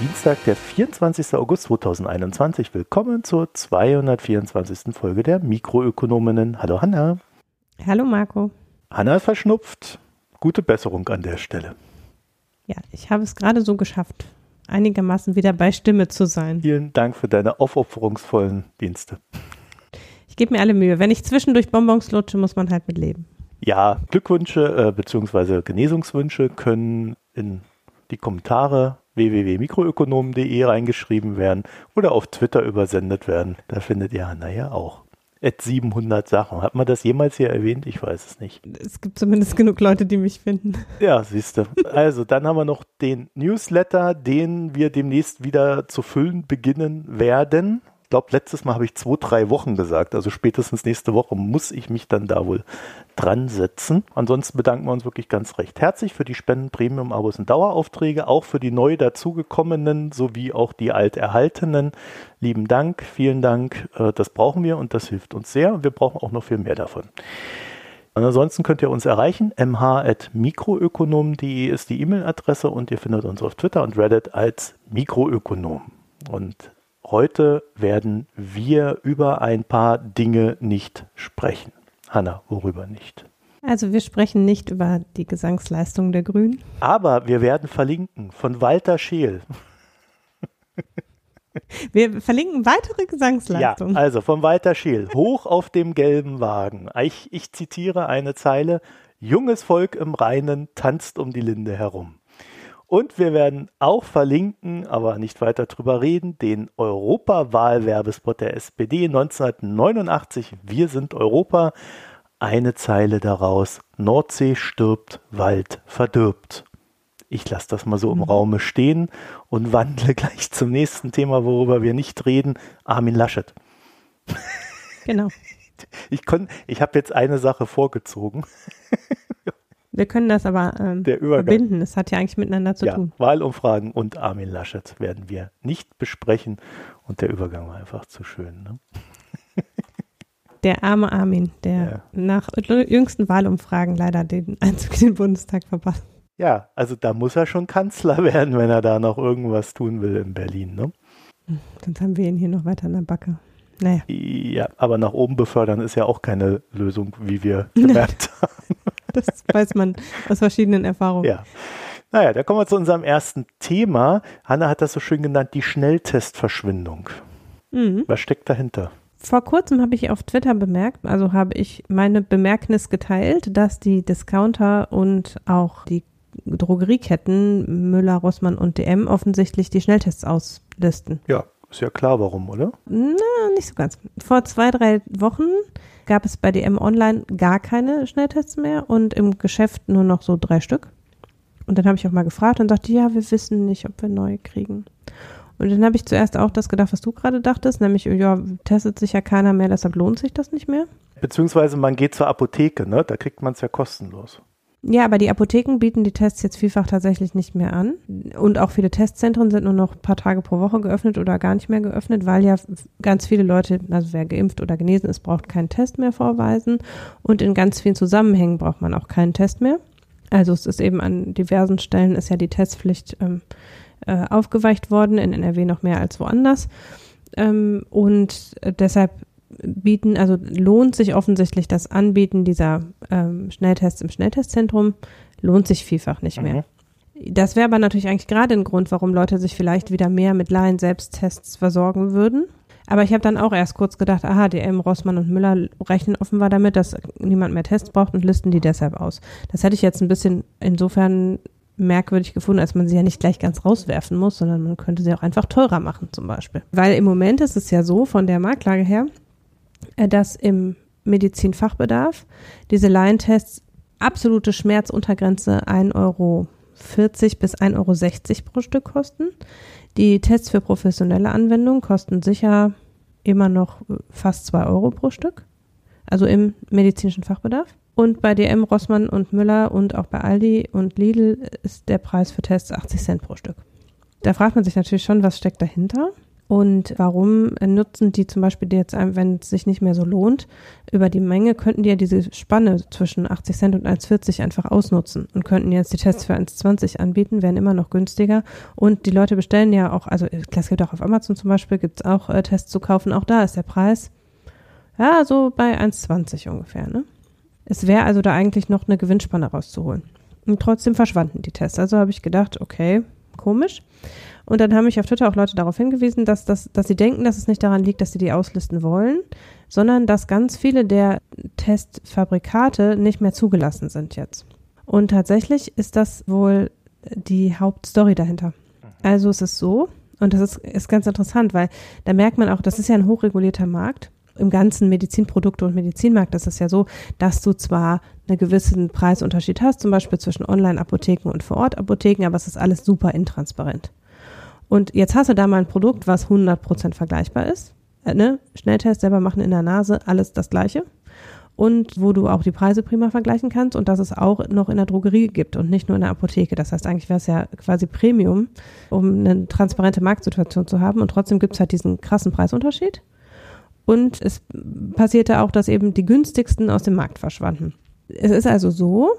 Dienstag, der 24. August 2021. Willkommen zur 224. Folge der Mikroökonominnen. Hallo Hanna. Hallo Marco. Hanna ist verschnupft. Gute Besserung an der Stelle. Ja, ich habe es gerade so geschafft, einigermaßen wieder bei Stimme zu sein. Vielen Dank für deine aufopferungsvollen Dienste. Ich gebe mir alle Mühe. Wenn ich zwischendurch Bonbons lutsche, muss man halt mit leben. Ja, Glückwünsche äh, bzw. Genesungswünsche können in die Kommentare www.mikroökonomen.de reingeschrieben werden oder auf Twitter übersendet werden. Da findet ihr Hanna ja auch. At 700 Sachen. Hat man das jemals hier erwähnt? Ich weiß es nicht. Es gibt zumindest genug Leute, die mich finden. Ja, siehst du. Also, dann haben wir noch den Newsletter, den wir demnächst wieder zu füllen beginnen werden glaube, letztes Mal habe ich zwei, drei Wochen gesagt. Also spätestens nächste Woche muss ich mich dann da wohl dran setzen. Ansonsten bedanken wir uns wirklich ganz recht herzlich für die Spenden, Premium-Abos und Daueraufträge, auch für die neu dazugekommenen sowie auch die alterhaltenen. Lieben Dank, vielen Dank. Äh, das brauchen wir und das hilft uns sehr. Wir brauchen auch noch viel mehr davon. Und ansonsten könnt ihr uns erreichen. mh.mikroökonom.de ist die E-Mail-Adresse und ihr findet uns auf Twitter und Reddit als Mikroökonom. Und Heute werden wir über ein paar Dinge nicht sprechen. Hanna, worüber nicht? Also wir sprechen nicht über die Gesangsleistung der Grünen. Aber wir werden verlinken von Walter Scheel. Wir verlinken weitere Gesangsleistungen. Ja, also von Walter Scheel. Hoch auf dem gelben Wagen. Ich, ich zitiere eine Zeile. Junges Volk im Rheinen tanzt um die Linde herum. Und wir werden auch verlinken, aber nicht weiter drüber reden, den Europawahlwerbespot der SPD 1989. Wir sind Europa. Eine Zeile daraus. Nordsee stirbt, Wald verdirbt. Ich lasse das mal so im mhm. Raume stehen und wandle gleich zum nächsten Thema, worüber wir nicht reden. Armin Laschet. Genau. Ich, ich habe jetzt eine Sache vorgezogen. Wir können das aber ähm, verbinden. Es hat ja eigentlich miteinander zu ja, tun. Wahlumfragen und Armin Laschet werden wir nicht besprechen. Und der Übergang war einfach zu schön. Ne? Der arme Armin, der ja. nach jüngsten Wahlumfragen leider den Einzug in den Bundestag verpasst. Ja, also da muss er schon Kanzler werden, wenn er da noch irgendwas tun will in Berlin. Ne? Sonst haben wir ihn hier noch weiter an der Backe. Naja. Ja, aber nach oben befördern ist ja auch keine Lösung, wie wir gemerkt haben. Das weiß man aus verschiedenen Erfahrungen. Ja. Naja, da kommen wir zu unserem ersten Thema. Hanna hat das so schön genannt, die Schnelltestverschwindung. Mhm. Was steckt dahinter? Vor kurzem habe ich auf Twitter bemerkt, also habe ich meine Bemerknis geteilt, dass die Discounter und auch die Drogerieketten Müller, Rossmann und DM offensichtlich die Schnelltests auslisten. Ja, ist ja klar, warum, oder? Na, nicht so ganz. Vor zwei, drei Wochen gab es bei DM Online gar keine Schnelltests mehr und im Geschäft nur noch so drei Stück. Und dann habe ich auch mal gefragt und sagte, ja, wir wissen nicht, ob wir neue kriegen. Und dann habe ich zuerst auch das gedacht, was du gerade dachtest, nämlich, ja, testet sich ja keiner mehr, deshalb lohnt sich das nicht mehr. Beziehungsweise man geht zur Apotheke, ne? Da kriegt man es ja kostenlos. Ja, aber die Apotheken bieten die Tests jetzt vielfach tatsächlich nicht mehr an. Und auch viele Testzentren sind nur noch ein paar Tage pro Woche geöffnet oder gar nicht mehr geöffnet, weil ja ganz viele Leute, also wer geimpft oder genesen ist, braucht keinen Test mehr vorweisen. Und in ganz vielen Zusammenhängen braucht man auch keinen Test mehr. Also es ist eben an diversen Stellen ist ja die Testpflicht ähm, äh, aufgeweicht worden, in NRW noch mehr als woanders. Ähm, und äh, deshalb bieten, also lohnt sich offensichtlich das Anbieten dieser ähm, Schnelltests im Schnelltestzentrum, lohnt sich vielfach nicht mehr. Mhm. Das wäre aber natürlich eigentlich gerade ein Grund, warum Leute sich vielleicht wieder mehr mit Laien-Selbsttests versorgen würden. Aber ich habe dann auch erst kurz gedacht, aha, DM, Rossmann und Müller rechnen offenbar damit, dass niemand mehr Tests braucht und listen die deshalb aus. Das hätte ich jetzt ein bisschen insofern merkwürdig gefunden, als man sie ja nicht gleich ganz rauswerfen muss, sondern man könnte sie auch einfach teurer machen zum Beispiel. Weil im Moment ist es ja so von der Marktlage her, dass im Medizinfachbedarf diese Laientests absolute Schmerzuntergrenze 1,40 Euro bis 1,60 Euro pro Stück kosten. Die Tests für professionelle Anwendung kosten sicher immer noch fast 2 Euro pro Stück, also im medizinischen Fachbedarf. Und bei DM, Rossmann und Müller und auch bei Aldi und Lidl ist der Preis für Tests 80 Cent pro Stück. Da fragt man sich natürlich schon, was steckt dahinter. Und warum nutzen die zum Beispiel jetzt, wenn es sich nicht mehr so lohnt, über die Menge, könnten die ja diese Spanne zwischen 80 Cent und 1,40 einfach ausnutzen und könnten jetzt die Tests für 1,20 anbieten, wären immer noch günstiger. Und die Leute bestellen ja auch, also das gibt auch auf Amazon zum Beispiel, gibt es auch äh, Tests zu kaufen. Auch da ist der Preis, ja, so bei 1,20 ungefähr. Ne? Es wäre also da eigentlich noch eine Gewinnspanne rauszuholen. Und trotzdem verschwanden die Tests. Also habe ich gedacht, okay, komisch. Und dann haben mich auf Twitter auch Leute darauf hingewiesen, dass, dass, dass sie denken, dass es nicht daran liegt, dass sie die auslisten wollen, sondern dass ganz viele der Testfabrikate nicht mehr zugelassen sind jetzt. Und tatsächlich ist das wohl die Hauptstory dahinter. Also es ist so, und das ist, ist ganz interessant, weil da merkt man auch, das ist ja ein hochregulierter Markt im ganzen Medizinprodukte- und Medizinmarkt ist es ja so, dass du zwar einen gewissen Preisunterschied hast, zum Beispiel zwischen Online-Apotheken und Vor-Ort-Apotheken, aber es ist alles super intransparent. Und jetzt hast du da mal ein Produkt, was 100% vergleichbar ist. Äh, ne? Schnelltest selber machen in der Nase, alles das Gleiche. Und wo du auch die Preise prima vergleichen kannst und dass es auch noch in der Drogerie gibt und nicht nur in der Apotheke. Das heißt, eigentlich wäre es ja quasi Premium, um eine transparente Marktsituation zu haben. Und trotzdem gibt es halt diesen krassen Preisunterschied. Und es passierte auch, dass eben die günstigsten aus dem Markt verschwanden. Es ist also so,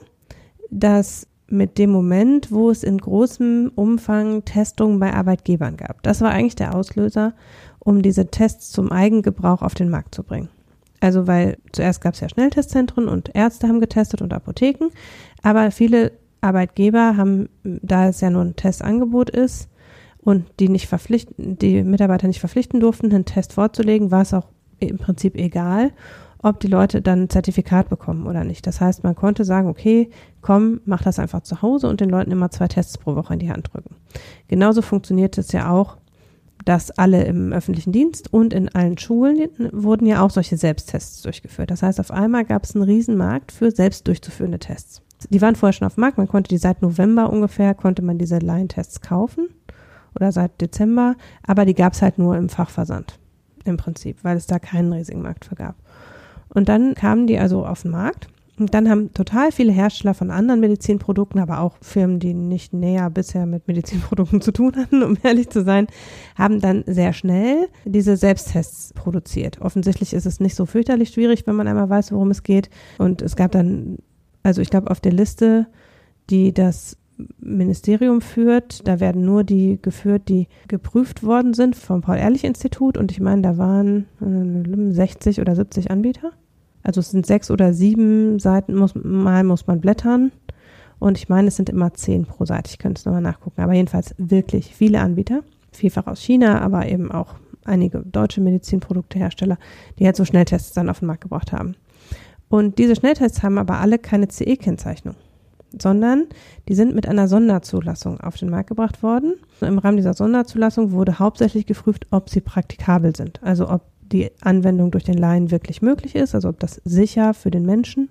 dass mit dem Moment, wo es in großem Umfang Testungen bei Arbeitgebern gab, das war eigentlich der Auslöser, um diese Tests zum Eigengebrauch auf den Markt zu bringen. Also weil zuerst gab es ja Schnelltestzentren und Ärzte haben getestet und Apotheken, aber viele Arbeitgeber haben, da es ja nur ein Testangebot ist und die nicht verpflichten, die Mitarbeiter nicht verpflichten durften, einen Test vorzulegen, war es auch im Prinzip egal, ob die Leute dann ein Zertifikat bekommen oder nicht. Das heißt, man konnte sagen, okay, komm, mach das einfach zu Hause und den Leuten immer zwei Tests pro Woche in die Hand drücken. Genauso funktioniert es ja auch, dass alle im öffentlichen Dienst und in allen Schulen wurden ja auch solche Selbsttests durchgeführt. Das heißt, auf einmal gab es einen Riesenmarkt für selbst durchzuführende Tests. Die waren vorher schon auf dem Markt, man konnte die seit November ungefähr, konnte man diese Line-Tests kaufen oder seit Dezember, aber die gab es halt nur im Fachversand im Prinzip, weil es da keinen riesigen Markt für gab. Und dann kamen die also auf den Markt. Und dann haben total viele Hersteller von anderen Medizinprodukten, aber auch Firmen, die nicht näher bisher mit Medizinprodukten zu tun hatten, um ehrlich zu sein, haben dann sehr schnell diese Selbsttests produziert. Offensichtlich ist es nicht so fürchterlich schwierig, wenn man einmal weiß, worum es geht. Und es gab dann, also ich glaube, auf der Liste, die das Ministerium führt. Da werden nur die geführt, die geprüft worden sind vom Paul-Ehrlich-Institut. Und ich meine, da waren 60 äh, oder 70 Anbieter. Also es sind sechs oder sieben Seiten, muss, mal muss man blättern. Und ich meine, es sind immer zehn pro Seite. Ich könnte es nochmal nachgucken. Aber jedenfalls wirklich viele Anbieter. Vielfach aus China, aber eben auch einige deutsche Medizinproduktehersteller, die halt so Schnelltests dann auf den Markt gebracht haben. Und diese Schnelltests haben aber alle keine CE-Kennzeichnung sondern die sind mit einer Sonderzulassung auf den Markt gebracht worden. Im Rahmen dieser Sonderzulassung wurde hauptsächlich geprüft, ob sie praktikabel sind, also ob die Anwendung durch den Laien wirklich möglich ist, also ob das sicher für den Menschen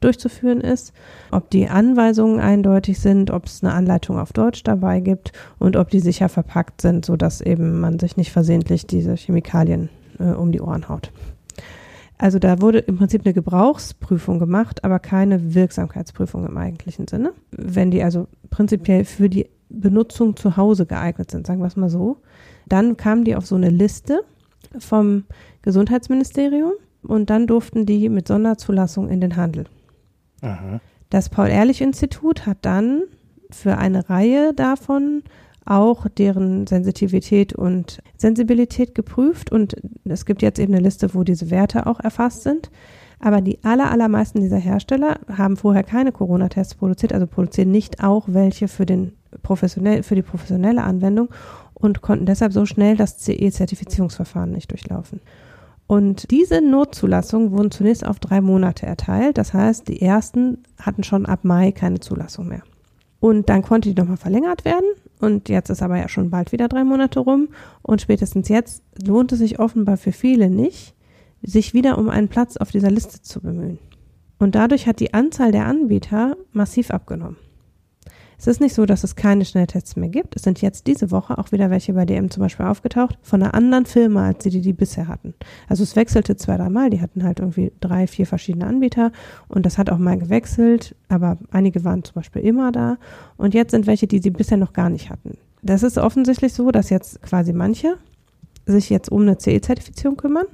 durchzuführen ist, ob die Anweisungen eindeutig sind, ob es eine Anleitung auf Deutsch dabei gibt und ob die sicher verpackt sind, sodass eben man sich nicht versehentlich diese Chemikalien äh, um die Ohren haut. Also da wurde im Prinzip eine Gebrauchsprüfung gemacht, aber keine Wirksamkeitsprüfung im eigentlichen Sinne. Wenn die also prinzipiell für die Benutzung zu Hause geeignet sind, sagen wir es mal so, dann kamen die auf so eine Liste vom Gesundheitsministerium und dann durften die mit Sonderzulassung in den Handel. Aha. Das Paul-Ehrlich-Institut hat dann für eine Reihe davon auch deren Sensitivität und Sensibilität geprüft und es gibt jetzt eben eine Liste, wo diese Werte auch erfasst sind. Aber die aller, allermeisten dieser Hersteller haben vorher keine Corona-Tests produziert, also produzieren nicht auch welche für, den professionell, für die professionelle Anwendung und konnten deshalb so schnell das CE-Zertifizierungsverfahren nicht durchlaufen. Und diese Notzulassungen wurden zunächst auf drei Monate erteilt. Das heißt, die ersten hatten schon ab Mai keine Zulassung mehr. Und dann konnte die nochmal verlängert werden. Und jetzt ist aber ja schon bald wieder drei Monate rum. Und spätestens jetzt lohnt es sich offenbar für viele nicht, sich wieder um einen Platz auf dieser Liste zu bemühen. Und dadurch hat die Anzahl der Anbieter massiv abgenommen. Es ist nicht so, dass es keine Schnelltests mehr gibt. Es sind jetzt diese Woche auch wieder welche bei DM zum Beispiel aufgetaucht, von einer anderen Firma, als die, die die bisher hatten. Also es wechselte zwei, dreimal. Die hatten halt irgendwie drei, vier verschiedene Anbieter und das hat auch mal gewechselt, aber einige waren zum Beispiel immer da. Und jetzt sind welche, die sie bisher noch gar nicht hatten. Das ist offensichtlich so, dass jetzt quasi manche sich jetzt um eine CE-Zertifizierung kümmern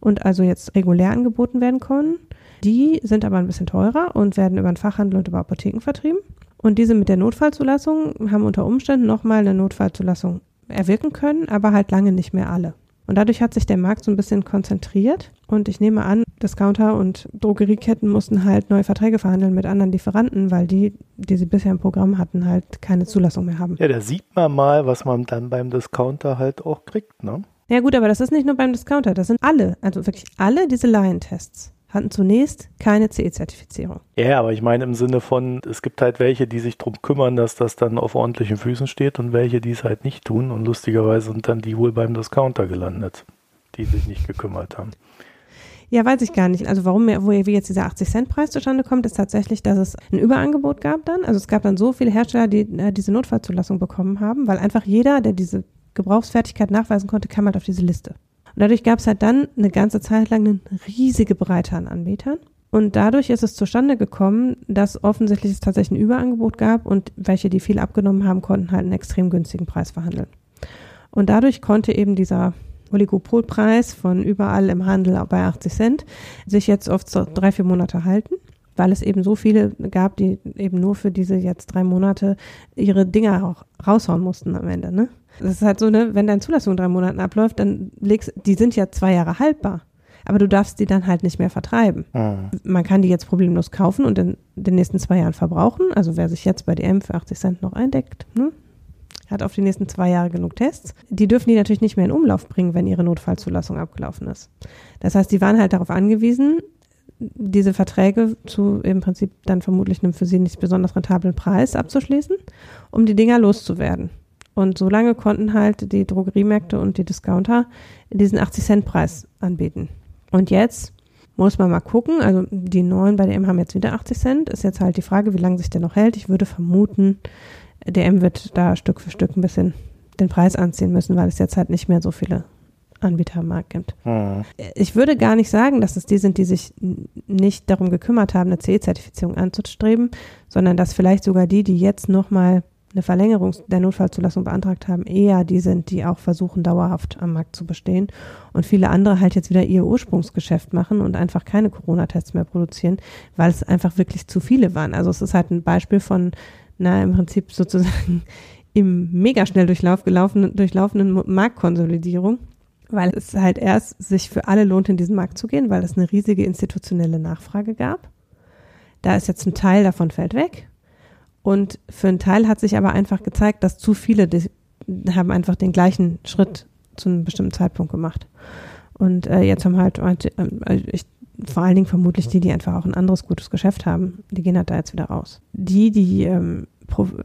und also jetzt regulär angeboten werden können. Die sind aber ein bisschen teurer und werden über den Fachhandel und über Apotheken vertrieben. Und diese mit der Notfallzulassung haben unter Umständen nochmal eine Notfallzulassung erwirken können, aber halt lange nicht mehr alle. Und dadurch hat sich der Markt so ein bisschen konzentriert. Und ich nehme an, Discounter und Drogerieketten mussten halt neue Verträge verhandeln mit anderen Lieferanten, weil die, die sie bisher im Programm hatten, halt keine Zulassung mehr haben. Ja, da sieht man mal, was man dann beim Discounter halt auch kriegt, ne? Ja gut, aber das ist nicht nur beim Discounter, das sind alle, also wirklich alle diese Laientests hatten zunächst keine CE-Zertifizierung. Ja, aber ich meine im Sinne von, es gibt halt welche, die sich darum kümmern, dass das dann auf ordentlichen Füßen steht und welche, die es halt nicht tun. Und lustigerweise sind dann die wohl beim Discounter gelandet, die sich nicht gekümmert haben. Ja, weiß ich gar nicht. Also warum wo wie jetzt dieser 80-Cent-Preis zustande kommt, ist tatsächlich, dass es ein Überangebot gab dann. Also es gab dann so viele Hersteller, die äh, diese Notfallzulassung bekommen haben, weil einfach jeder, der diese Gebrauchsfertigkeit nachweisen konnte, kam halt auf diese Liste. Und dadurch gab es halt dann eine ganze Zeit lang eine riesige Breite an Anbietern. Und dadurch ist es zustande gekommen, dass offensichtlich es tatsächlich ein Überangebot gab und welche, die viel abgenommen haben, konnten halt einen extrem günstigen Preis verhandeln. Und dadurch konnte eben dieser Oligopolpreis von überall im Handel bei 80 Cent sich jetzt oft so drei, vier Monate halten, weil es eben so viele gab, die eben nur für diese jetzt drei Monate ihre Dinger auch raushauen mussten am Ende, ne? Das ist halt so, ne, wenn deine Zulassung drei Monaten abläuft, dann legst, die sind ja zwei Jahre haltbar. Aber du darfst die dann halt nicht mehr vertreiben. Mhm. Man kann die jetzt problemlos kaufen und in den nächsten zwei Jahren verbrauchen. Also wer sich jetzt bei DM für 80 Cent noch eindeckt, ne, hat auf die nächsten zwei Jahre genug Tests. Die dürfen die natürlich nicht mehr in Umlauf bringen, wenn ihre Notfallzulassung abgelaufen ist. Das heißt, die waren halt darauf angewiesen, diese Verträge zu im Prinzip dann vermutlich einem für sie nicht besonders rentablen Preis abzuschließen, um die Dinger loszuwerden. Und so lange konnten halt die Drogeriemärkte und die Discounter diesen 80-Cent-Preis anbieten. Und jetzt muss man mal gucken, also die neuen bei DM haben jetzt wieder 80 Cent. Ist jetzt halt die Frage, wie lange sich der noch hält. Ich würde vermuten, DM wird da Stück für Stück ein bisschen den Preis anziehen müssen, weil es jetzt halt nicht mehr so viele Anbieter am Markt gibt. Mhm. Ich würde gar nicht sagen, dass es die sind, die sich nicht darum gekümmert haben, eine CE-Zertifizierung anzustreben, sondern dass vielleicht sogar die, die jetzt nochmal eine Verlängerung der Notfallzulassung beantragt haben, eher die sind, die auch versuchen, dauerhaft am Markt zu bestehen. Und viele andere halt jetzt wieder ihr Ursprungsgeschäft machen und einfach keine Corona-Tests mehr produzieren, weil es einfach wirklich zu viele waren. Also es ist halt ein Beispiel von, na, im Prinzip sozusagen im mega schnell durchlauf gelaufen, durchlaufenden Marktkonsolidierung, weil es halt erst sich für alle lohnt, in diesen Markt zu gehen, weil es eine riesige institutionelle Nachfrage gab. Da ist jetzt ein Teil davon fällt weg und für einen Teil hat sich aber einfach gezeigt, dass zu viele haben einfach den gleichen Schritt zu einem bestimmten Zeitpunkt gemacht. Und äh, jetzt haben halt, äh, ich, vor allen Dingen vermutlich die, die einfach auch ein anderes gutes Geschäft haben, die gehen halt da jetzt wieder raus. Die, die ähm,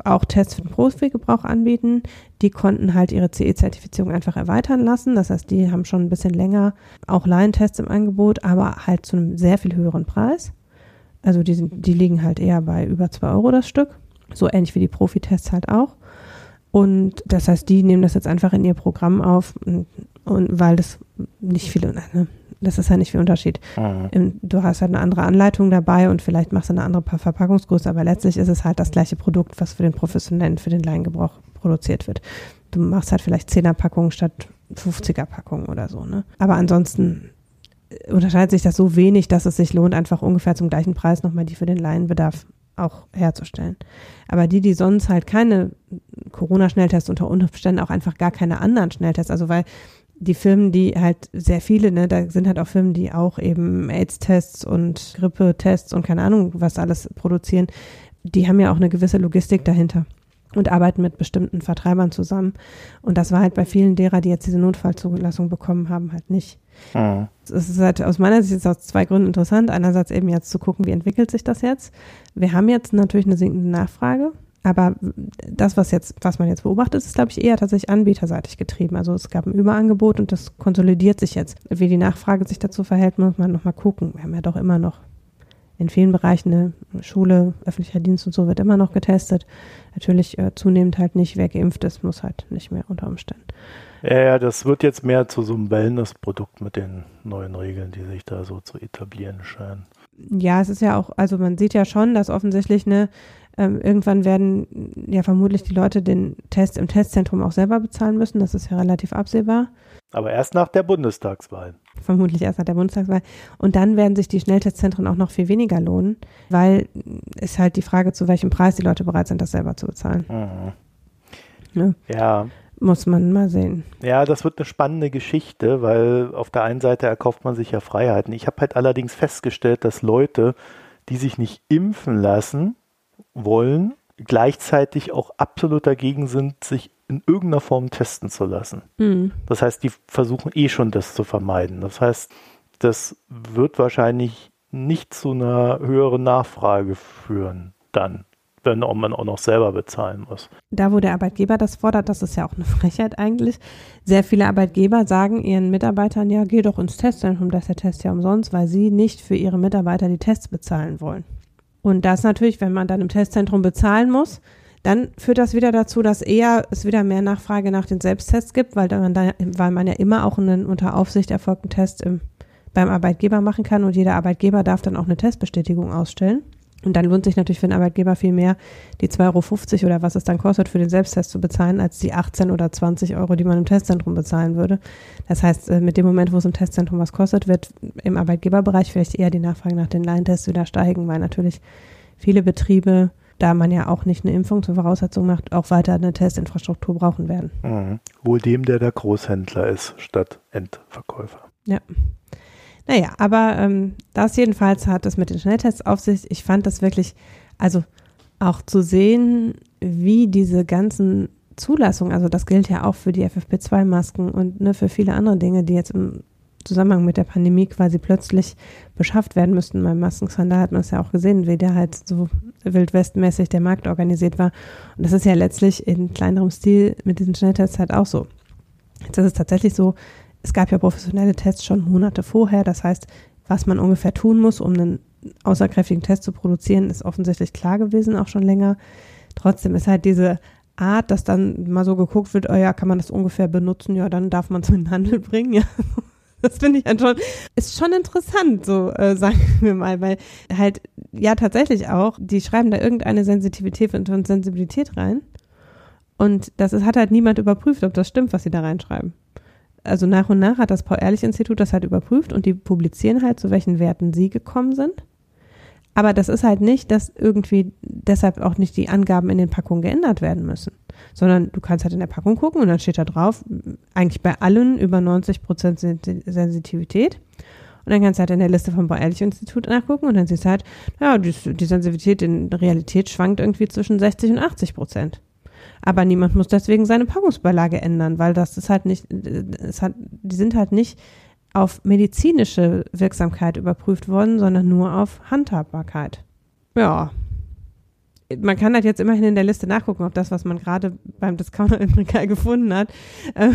auch Tests für den Profi-Gebrauch anbieten, die konnten halt ihre CE-Zertifizierung einfach erweitern lassen. Das heißt, die haben schon ein bisschen länger auch Laientests im Angebot, aber halt zu einem sehr viel höheren Preis. Also die, sind, die liegen halt eher bei über zwei Euro das Stück. So ähnlich wie die Profitests halt auch. Und das heißt, die nehmen das jetzt einfach in ihr Programm auf und, und weil das nicht viele, ne, das ist ja nicht viel Unterschied. Mhm. Du hast halt eine andere Anleitung dabei und vielleicht machst du eine andere Verpackungsgröße, aber letztlich ist es halt das gleiche Produkt, was für den professionellen, für den Laiengebrauch produziert wird. Du machst halt vielleicht 10er Packungen statt 50er Packungen oder so, ne? Aber ansonsten unterscheidet sich das so wenig, dass es sich lohnt, einfach ungefähr zum gleichen Preis nochmal die für den Laienbedarf auch herzustellen. Aber die, die sonst halt keine Corona-Schnelltests unter Umständen auch einfach gar keine anderen Schnelltests, also weil die Firmen, die halt sehr viele, ne, da sind halt auch Firmen, die auch eben AIDS-Tests und Grippe-Tests und keine Ahnung, was alles produzieren, die haben ja auch eine gewisse Logistik dahinter und arbeiten mit bestimmten Vertreibern zusammen. Und das war halt bei vielen derer, die jetzt diese Notfallzulassung bekommen haben, halt nicht. Mhm. Es ist halt aus meiner Sicht aus zwei Gründen interessant. Einerseits eben jetzt zu gucken, wie entwickelt sich das jetzt. Wir haben jetzt natürlich eine sinkende Nachfrage. Aber das, was jetzt, was man jetzt beobachtet, ist, glaube ich, eher tatsächlich anbieterseitig getrieben. Also es gab ein Überangebot und das konsolidiert sich jetzt. Wie die Nachfrage sich dazu verhält, muss man nochmal gucken. Wir haben ja doch immer noch in vielen Bereichen, ne, Schule, öffentlicher Dienst und so wird immer noch getestet. Natürlich äh, zunehmend halt nicht, wer geimpft ist, muss halt nicht mehr unter Umständen. Ja, ja, das wird jetzt mehr zu so einem Wellness-Produkt mit den neuen Regeln, die sich da so zu etablieren scheinen. Ja, es ist ja auch, also man sieht ja schon, dass offensichtlich eine Ähm, irgendwann werden ja vermutlich die Leute den Test im Testzentrum auch selber bezahlen müssen. Das ist ja relativ absehbar. Aber erst nach der Bundestagswahl. Vermutlich erst nach der Bundestagswahl. Und dann werden sich die Schnelltestzentren auch noch viel weniger lohnen, weil ist halt die Frage, zu welchem Preis die Leute bereit sind, das selber zu bezahlen. Mhm. Ja. Ja, Muss man mal sehen. Ja, das wird eine spannende Geschichte, weil auf der einen Seite erkauft man sich ja Freiheiten. Ich habe halt allerdings festgestellt, dass Leute, die sich nicht impfen lassen wollen, gleichzeitig auch absolut dagegen sind, sich in irgendeiner Form testen zu lassen. Mhm. Das heißt, die versuchen eh schon das zu vermeiden. Das heißt, das wird wahrscheinlich nicht zu einer höheren Nachfrage führen dann, wenn man auch noch selber bezahlen muss. Da, wo der Arbeitgeber das fordert, das ist ja auch eine Frechheit eigentlich. Sehr viele Arbeitgeber sagen ihren Mitarbeitern, ja, geh doch ins Testzentrum, da ist der Test ja umsonst, weil sie nicht für ihre Mitarbeiter die Tests bezahlen wollen. Und das natürlich, wenn man dann im Testzentrum bezahlen muss, dann führt das wieder dazu, dass eher es wieder mehr Nachfrage nach den Selbsttests gibt, weil man, weil man ja immer auch einen unter Aufsicht erfolgten Test im, beim Arbeitgeber machen kann und jeder Arbeitgeber darf dann auch eine Testbestätigung ausstellen. Und dann lohnt sich natürlich für den Arbeitgeber viel mehr, die 2,50 Euro oder was es dann kostet, für den Selbsttest zu bezahlen, als die 18 oder 20 Euro, die man im Testzentrum bezahlen würde. Das heißt, äh, mit dem Moment, wo es im Testzentrum was kostet, wird im Arbeitgeberbereich vielleicht eher die Nachfrage nach den Laientests wieder steigen, weil natürlich viele Betriebe, da man ja auch nicht eine Impfung zur Voraussetzung macht, auch weiter eine Testinfrastruktur brauchen werden. Mhm. Wohl dem, der der Großhändler ist, statt Endverkäufer. Ja. Naja, aber ähm, das jedenfalls hat es mit den Schnelltests auf sich. Ich fand das wirklich, also auch zu sehen, wie diese ganzen Zulassungen, also das gilt ja auch für die FFP2-Masken und ne, für viele andere Dinge, die jetzt im Zusammenhang mit der Pandemie quasi plötzlich beschafft werden müssten. Beim Maskenskandal hat man es ja auch gesehen, wie der halt so wildwestmäßig der Markt organisiert war. Und das ist ja letztlich in kleinerem Stil mit diesen Schnelltests halt auch so. Jetzt ist es tatsächlich so, es gab ja professionelle Tests schon Monate vorher. Das heißt, was man ungefähr tun muss, um einen außerkräftigen Test zu produzieren, ist offensichtlich klar gewesen, auch schon länger. Trotzdem ist halt diese Art, dass dann mal so geguckt wird, oh ja, kann man das ungefähr benutzen? Ja, dann darf man es in den Handel bringen. Ja, das finde ich dann schon, ist schon interessant, so äh, sagen wir mal, weil halt, ja, tatsächlich auch, die schreiben da irgendeine Sensitivität und Sensibilität rein. Und das ist, hat halt niemand überprüft, ob das stimmt, was sie da reinschreiben. Also nach und nach hat das Paul-Ehrlich-Institut das halt überprüft und die publizieren halt, zu welchen Werten sie gekommen sind. Aber das ist halt nicht, dass irgendwie deshalb auch nicht die Angaben in den Packungen geändert werden müssen, sondern du kannst halt in der Packung gucken und dann steht da drauf, eigentlich bei allen über 90 Prozent Sensitivität. Und dann kannst du halt in der Liste vom Paul-Ehrlich-Institut nachgucken und dann siehst du halt, ja, die, die Sensitivität in Realität schwankt irgendwie zwischen 60 und 80 Prozent. Aber niemand muss deswegen seine Packungsbeilage ändern, weil das ist halt nicht, es hat, die sind halt nicht auf medizinische Wirksamkeit überprüft worden, sondern nur auf Handhabbarkeit. Ja. Man kann halt jetzt immerhin in der Liste nachgucken, ob das, was man gerade beim Discounter im Regal gefunden hat, äh,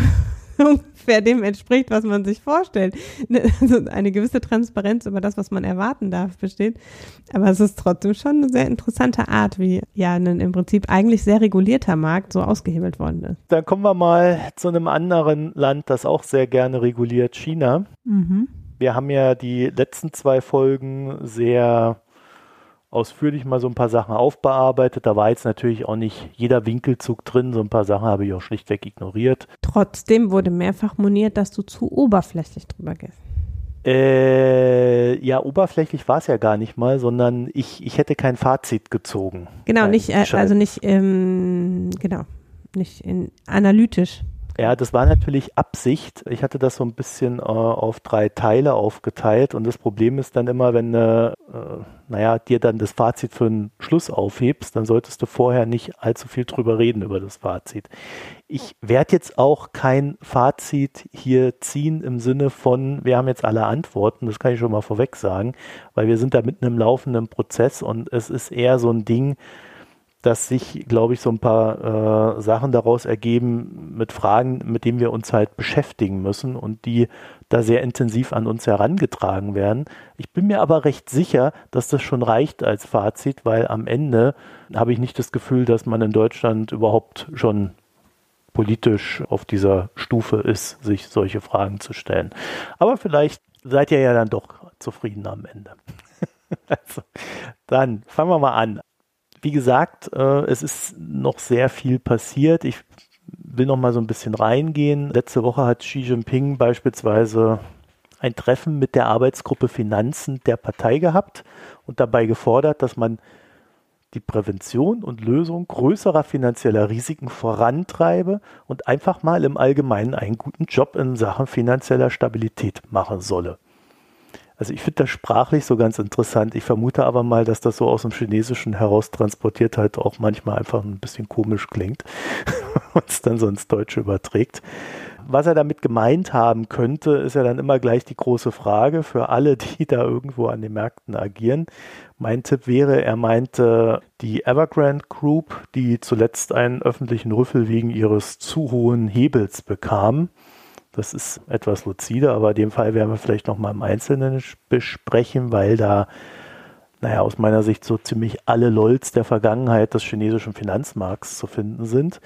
ungefähr dem entspricht, was man sich vorstellt. Also eine gewisse Transparenz über das, was man erwarten darf, besteht. Aber es ist trotzdem schon eine sehr interessante Art, wie ja ein im Prinzip eigentlich sehr regulierter Markt so ausgehebelt worden ist. Dann kommen wir mal zu einem anderen Land, das auch sehr gerne reguliert, China. Mhm. Wir haben ja die letzten zwei Folgen sehr ausführlich mal so ein paar Sachen aufbearbeitet. Da war jetzt natürlich auch nicht jeder Winkelzug drin. So ein paar Sachen habe ich auch schlichtweg ignoriert. Trotzdem wurde mehrfach moniert, dass du zu oberflächlich drüber gehst. Äh, ja, oberflächlich war es ja gar nicht mal, sondern ich, ich hätte kein Fazit gezogen. Genau, nicht, äh, also nicht, ähm, genau, nicht in, analytisch. Ja, das war natürlich Absicht. Ich hatte das so ein bisschen äh, auf drei Teile aufgeteilt und das Problem ist dann immer, wenn du, äh, naja, dir dann das Fazit für den Schluss aufhebst, dann solltest du vorher nicht allzu viel drüber reden über das Fazit. Ich werde jetzt auch kein Fazit hier ziehen im Sinne von, wir haben jetzt alle Antworten, das kann ich schon mal vorweg sagen, weil wir sind da mitten im laufenden Prozess und es ist eher so ein Ding, dass sich, glaube ich, so ein paar äh, Sachen daraus ergeben mit Fragen, mit denen wir uns halt beschäftigen müssen und die da sehr intensiv an uns herangetragen werden. Ich bin mir aber recht sicher, dass das schon reicht als Fazit, weil am Ende habe ich nicht das Gefühl, dass man in Deutschland überhaupt schon politisch auf dieser Stufe ist, sich solche Fragen zu stellen. Aber vielleicht seid ihr ja dann doch zufrieden am Ende. also, dann fangen wir mal an. Wie gesagt, äh, es ist noch sehr viel passiert. Ich will noch mal so ein bisschen reingehen. Letzte Woche hat Xi Jinping beispielsweise ein Treffen mit der Arbeitsgruppe Finanzen der Partei gehabt und dabei gefordert, dass man die Prävention und Lösung größerer finanzieller Risiken vorantreibe und einfach mal im Allgemeinen einen guten Job in Sachen finanzieller Stabilität machen solle. Also ich finde das sprachlich so ganz interessant. Ich vermute aber mal, dass das so aus dem Chinesischen heraus transportiert halt auch manchmal einfach ein bisschen komisch klingt und es dann so ins Deutsche überträgt. Was er damit gemeint haben könnte, ist ja dann immer gleich die große Frage für alle, die da irgendwo an den Märkten agieren. Mein Tipp wäre, er meinte die Evergrande Group, die zuletzt einen öffentlichen Rüffel wegen ihres zu hohen Hebels bekam das ist etwas luzide, aber in dem Fall werden wir vielleicht nochmal im Einzelnen besprechen, weil da, naja, aus meiner Sicht so ziemlich alle LOLs der Vergangenheit des chinesischen Finanzmarkts zu finden sind.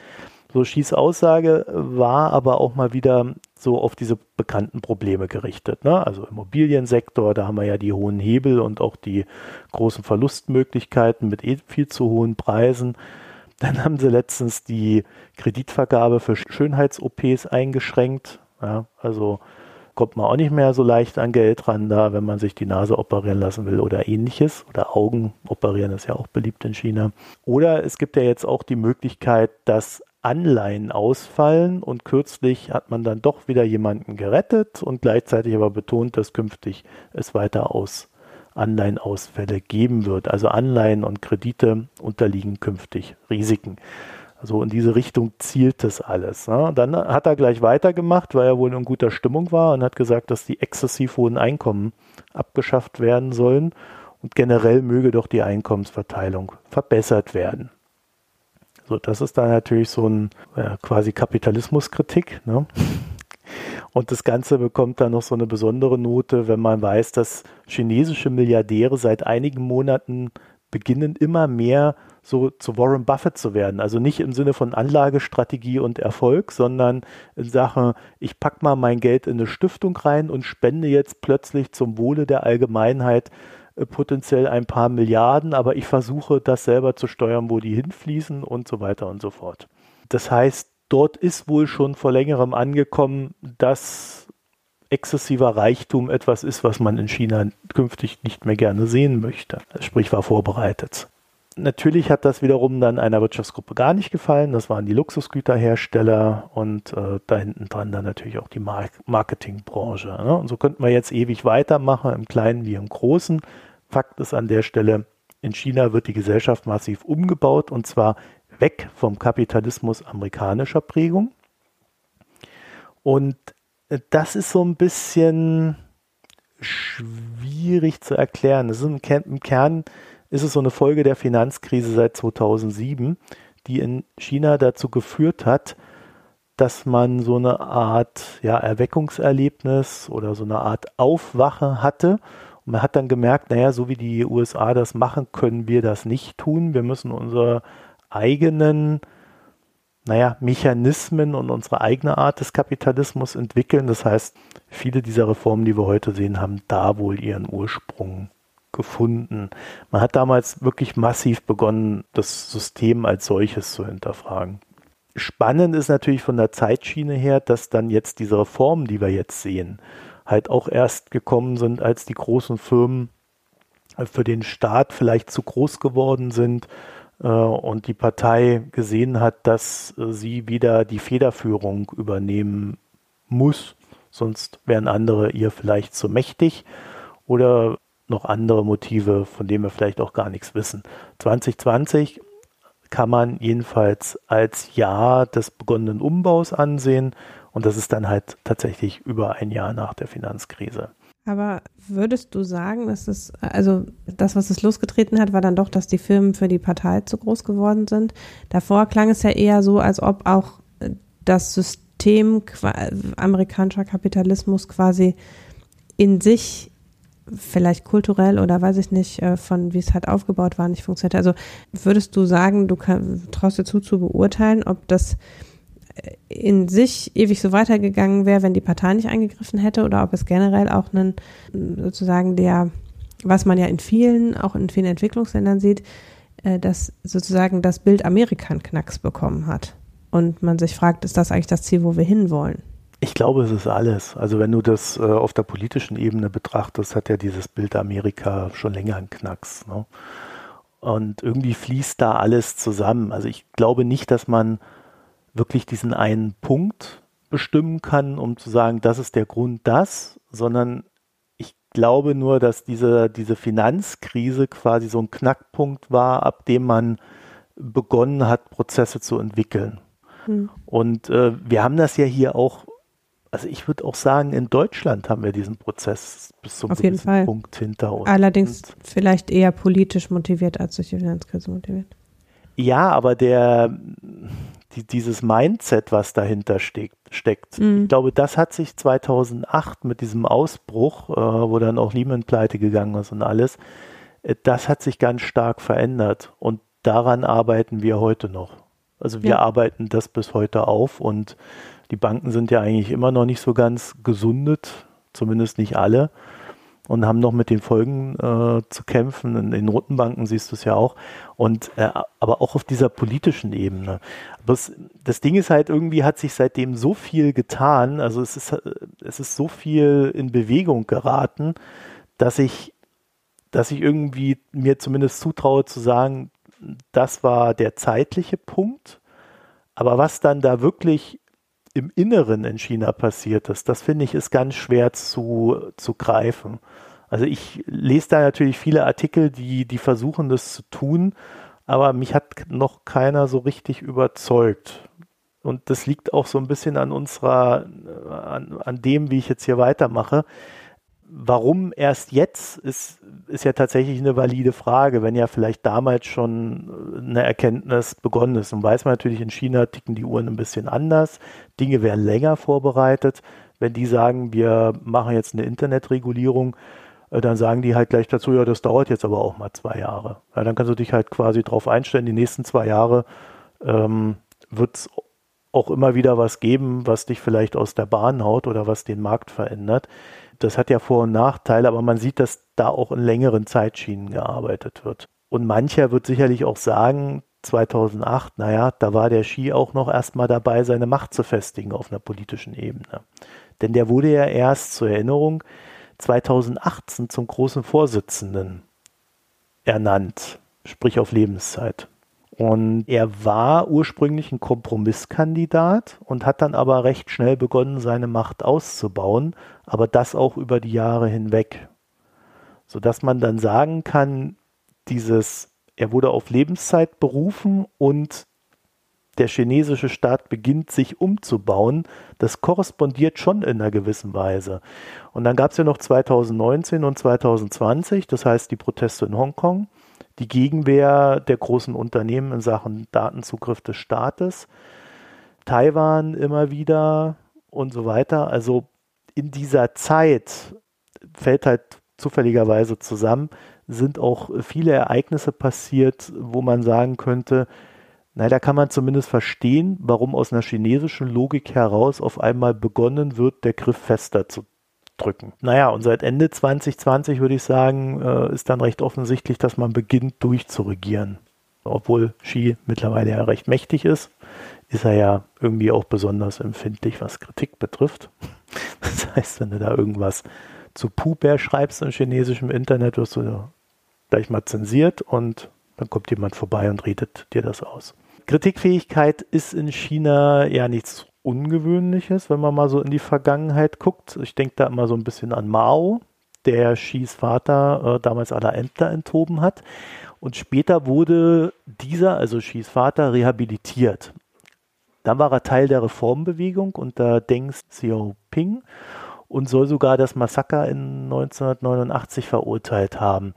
So Schieß Aussage war aber auch mal wieder so auf diese bekannten Probleme gerichtet. Ne? Also Immobiliensektor, da haben wir ja die hohen Hebel und auch die großen Verlustmöglichkeiten mit eh viel zu hohen Preisen. Dann haben sie letztens die Kreditvergabe für Schönheits-OPs eingeschränkt. Ja, also kommt man auch nicht mehr so leicht an Geld ran, da, wenn man sich die Nase operieren lassen will oder ähnliches. Oder Augen operieren ist ja auch beliebt in China. Oder es gibt ja jetzt auch die Möglichkeit, dass Anleihen ausfallen und kürzlich hat man dann doch wieder jemanden gerettet und gleichzeitig aber betont, dass künftig es weiter aus Anleihenausfälle geben wird. Also Anleihen und Kredite unterliegen künftig Risiken. So in diese Richtung zielt das alles. Ne? Dann hat er gleich weitergemacht, weil er wohl in guter Stimmung war und hat gesagt, dass die exzessiv hohen Einkommen abgeschafft werden sollen und generell möge doch die Einkommensverteilung verbessert werden. So, das ist dann natürlich so ein ja, quasi Kapitalismuskritik. Ne? Und das Ganze bekommt dann noch so eine besondere Note, wenn man weiß, dass chinesische Milliardäre seit einigen Monaten beginnen, immer mehr so zu Warren Buffett zu werden. Also nicht im Sinne von Anlagestrategie und Erfolg, sondern in Sachen, ich packe mal mein Geld in eine Stiftung rein und spende jetzt plötzlich zum Wohle der Allgemeinheit äh, potenziell ein paar Milliarden, aber ich versuche das selber zu steuern, wo die hinfließen und so weiter und so fort. Das heißt, dort ist wohl schon vor längerem angekommen, dass exzessiver Reichtum etwas ist, was man in China künftig nicht mehr gerne sehen möchte. Sprich, war vorbereitet. Natürlich hat das wiederum dann einer Wirtschaftsgruppe gar nicht gefallen. Das waren die Luxusgüterhersteller und äh, da hinten dran dann natürlich auch die Mar Marketingbranche. Ne? Und so könnten wir jetzt ewig weitermachen, im Kleinen wie im Großen. Fakt ist an der Stelle, in China wird die Gesellschaft massiv umgebaut und zwar weg vom Kapitalismus amerikanischer Prägung. Und das ist so ein bisschen schwierig zu erklären. Das ist im Kern ist es so eine Folge der Finanzkrise seit 2007, die in China dazu geführt hat, dass man so eine Art ja, Erweckungserlebnis oder so eine Art Aufwache hatte. Und man hat dann gemerkt, naja, so wie die USA das machen, können wir das nicht tun. Wir müssen unsere eigenen, naja, Mechanismen und unsere eigene Art des Kapitalismus entwickeln. Das heißt, viele dieser Reformen, die wir heute sehen, haben da wohl ihren Ursprung gefunden. Man hat damals wirklich massiv begonnen, das System als solches zu hinterfragen. Spannend ist natürlich von der Zeitschiene her, dass dann jetzt diese Reformen, die wir jetzt sehen, halt auch erst gekommen sind, als die großen Firmen für den Staat vielleicht zu groß geworden sind und die Partei gesehen hat, dass äh, sie wieder die Federführung übernehmen muss, sonst wären andere ihr vielleicht zu mächtig oder noch andere Motive, von denen wir vielleicht auch gar nichts wissen. 2020 kann man jedenfalls als Jahr des begonnenen Umbaus ansehen und das ist dann halt tatsächlich über ein Jahr nach der Finanzkrise. Aber würdest du sagen, dass es, also das, was es losgetreten hat, war dann doch, dass die Firmen für die Partei zu groß geworden sind? Davor klang es ja eher so, als ob auch das System amerikanischer Kapitalismus quasi in sich vielleicht kulturell oder weiß ich nicht, äh, von wie es halt aufgebaut war, nicht funktioniert. Also würdest du sagen, du kann, traust dir zu, zu beurteilen, ob das äh, in sich ewig so weitergegangen wäre, wenn die Partei nicht eingegriffen hätte oder ob es generell auch einen sozusagen der, was man ja in vielen, auch in vielen Entwicklungsländern sieht, äh, dass sozusagen das Bild Amerika einen Knacks bekommen hat. Und man sich fragt, ist das eigentlich das Ziel, wo wir hinwollen? Ich glaube, es ist alles. Also wenn du das äh, auf der politischen Ebene betrachtest, hat ja dieses Bild Amerika schon länger einen Knacks. Ne? Und irgendwie fließt da alles zusammen. Also ich glaube nicht, dass man wirklich diesen einen Punkt bestimmen kann, um zu sagen, das ist der Grund das, sondern ich glaube nur, dass diese, diese Finanzkrise quasi so ein Knackpunkt war, ab dem man begonnen hat, Prozesse zu entwickeln. Hm. Und äh, wir haben das ja hier auch, also ich würde auch sagen, in Deutschland haben wir diesen Prozess bis zum Fall. Punkt hinter uns. Allerdings vielleicht eher politisch motiviert als durch die Finanzkrise motiviert. Ja, aber der, die, dieses Mindset, was dahinter steckt, steckt. Mhm. Ich glaube, das hat sich 2008 mit diesem Ausbruch, äh, wo dann auch Lehman pleite gegangen ist und alles, äh, das hat sich ganz stark verändert und daran arbeiten wir heute noch. Also wir ja. arbeiten das bis heute auf und die Banken sind ja eigentlich immer noch nicht so ganz gesundet, zumindest nicht alle und haben noch mit den Folgen äh, zu kämpfen. In den Notenbanken siehst du es ja auch. Und äh, aber auch auf dieser politischen Ebene. Das, das Ding ist halt, irgendwie hat sich seitdem so viel getan, also es ist, es ist so viel in Bewegung geraten, dass ich, dass ich irgendwie mir zumindest zutraue zu sagen, das war der zeitliche Punkt. Aber was dann da wirklich im Inneren in China passiert ist, das finde ich ist ganz schwer zu, zu greifen. Also ich lese da natürlich viele Artikel, die, die versuchen, das zu tun, aber mich hat noch keiner so richtig überzeugt. Und das liegt auch so ein bisschen an unserer, an, an dem, wie ich jetzt hier weitermache. Warum erst jetzt, ist, ist ja tatsächlich eine valide Frage, wenn ja vielleicht damals schon eine Erkenntnis begonnen ist. Und weiß man natürlich, in China ticken die Uhren ein bisschen anders. Dinge werden länger vorbereitet. Wenn die sagen, wir machen jetzt eine Internetregulierung, äh, dann sagen die halt gleich dazu, ja, das dauert jetzt aber auch mal zwei Jahre. Ja, dann kannst du dich halt quasi drauf einstellen, die nächsten zwei Jahre ähm, wird es auch immer wieder was geben, was dich vielleicht aus der Bahn haut oder was den Markt verändert. Das hat ja Vor- und Nachteile, aber man sieht, dass da auch in längeren Zeitschienen gearbeitet wird. Und mancher wird sicherlich auch sagen, 2008, naja, da war der Ski auch noch erstmal dabei, seine Macht zu festigen auf einer politischen Ebene. Denn der wurde ja erst zur Erinnerung 2018 zum großen Vorsitzenden ernannt, sprich auf Lebenszeit. Und er war ursprünglich ein Kompromisskandidat und hat dann aber recht schnell begonnen, seine Macht auszubauen, aber das auch über die Jahre hinweg. Sodass man dann sagen kann, dieses, er wurde auf Lebenszeit berufen und der chinesische Staat beginnt sich umzubauen, das korrespondiert schon in einer gewissen Weise. Und dann gab es ja noch 2019 und 2020, das heißt die Proteste in Hongkong die Gegenwehr der großen Unternehmen in Sachen Datenzugriff des Staates, Taiwan immer wieder und so weiter. Also in dieser Zeit fällt halt zufälligerweise zusammen, sind auch viele Ereignisse passiert, wo man sagen könnte, na, da kann man zumindest verstehen, warum aus einer chinesischen Logik heraus auf einmal begonnen wird, der Griff fester zu drücken. Naja, und seit Ende 2020 würde ich sagen, äh, ist dann recht offensichtlich, dass man beginnt durchzuregieren. Obwohl Xi mittlerweile ja recht mächtig ist, ist er ja irgendwie auch besonders empfindlich, was Kritik betrifft. Das heißt, wenn du da irgendwas zu Puper schreibst im chinesischen Internet, wirst du gleich mal zensiert und dann kommt jemand vorbei und redet dir das aus. Kritikfähigkeit ist in China ja nichts Ungewöhnliches, wenn man mal so in die Vergangenheit guckt. Ich denke da immer so ein bisschen an Mao, der Xis Vater äh, damals aller Ämter enthoben hat. Und später wurde dieser, also Xis Vater, rehabilitiert. Dann war er Teil der Reformbewegung unter Deng Xiaoping und soll sogar das Massaker in 1989 verurteilt haben.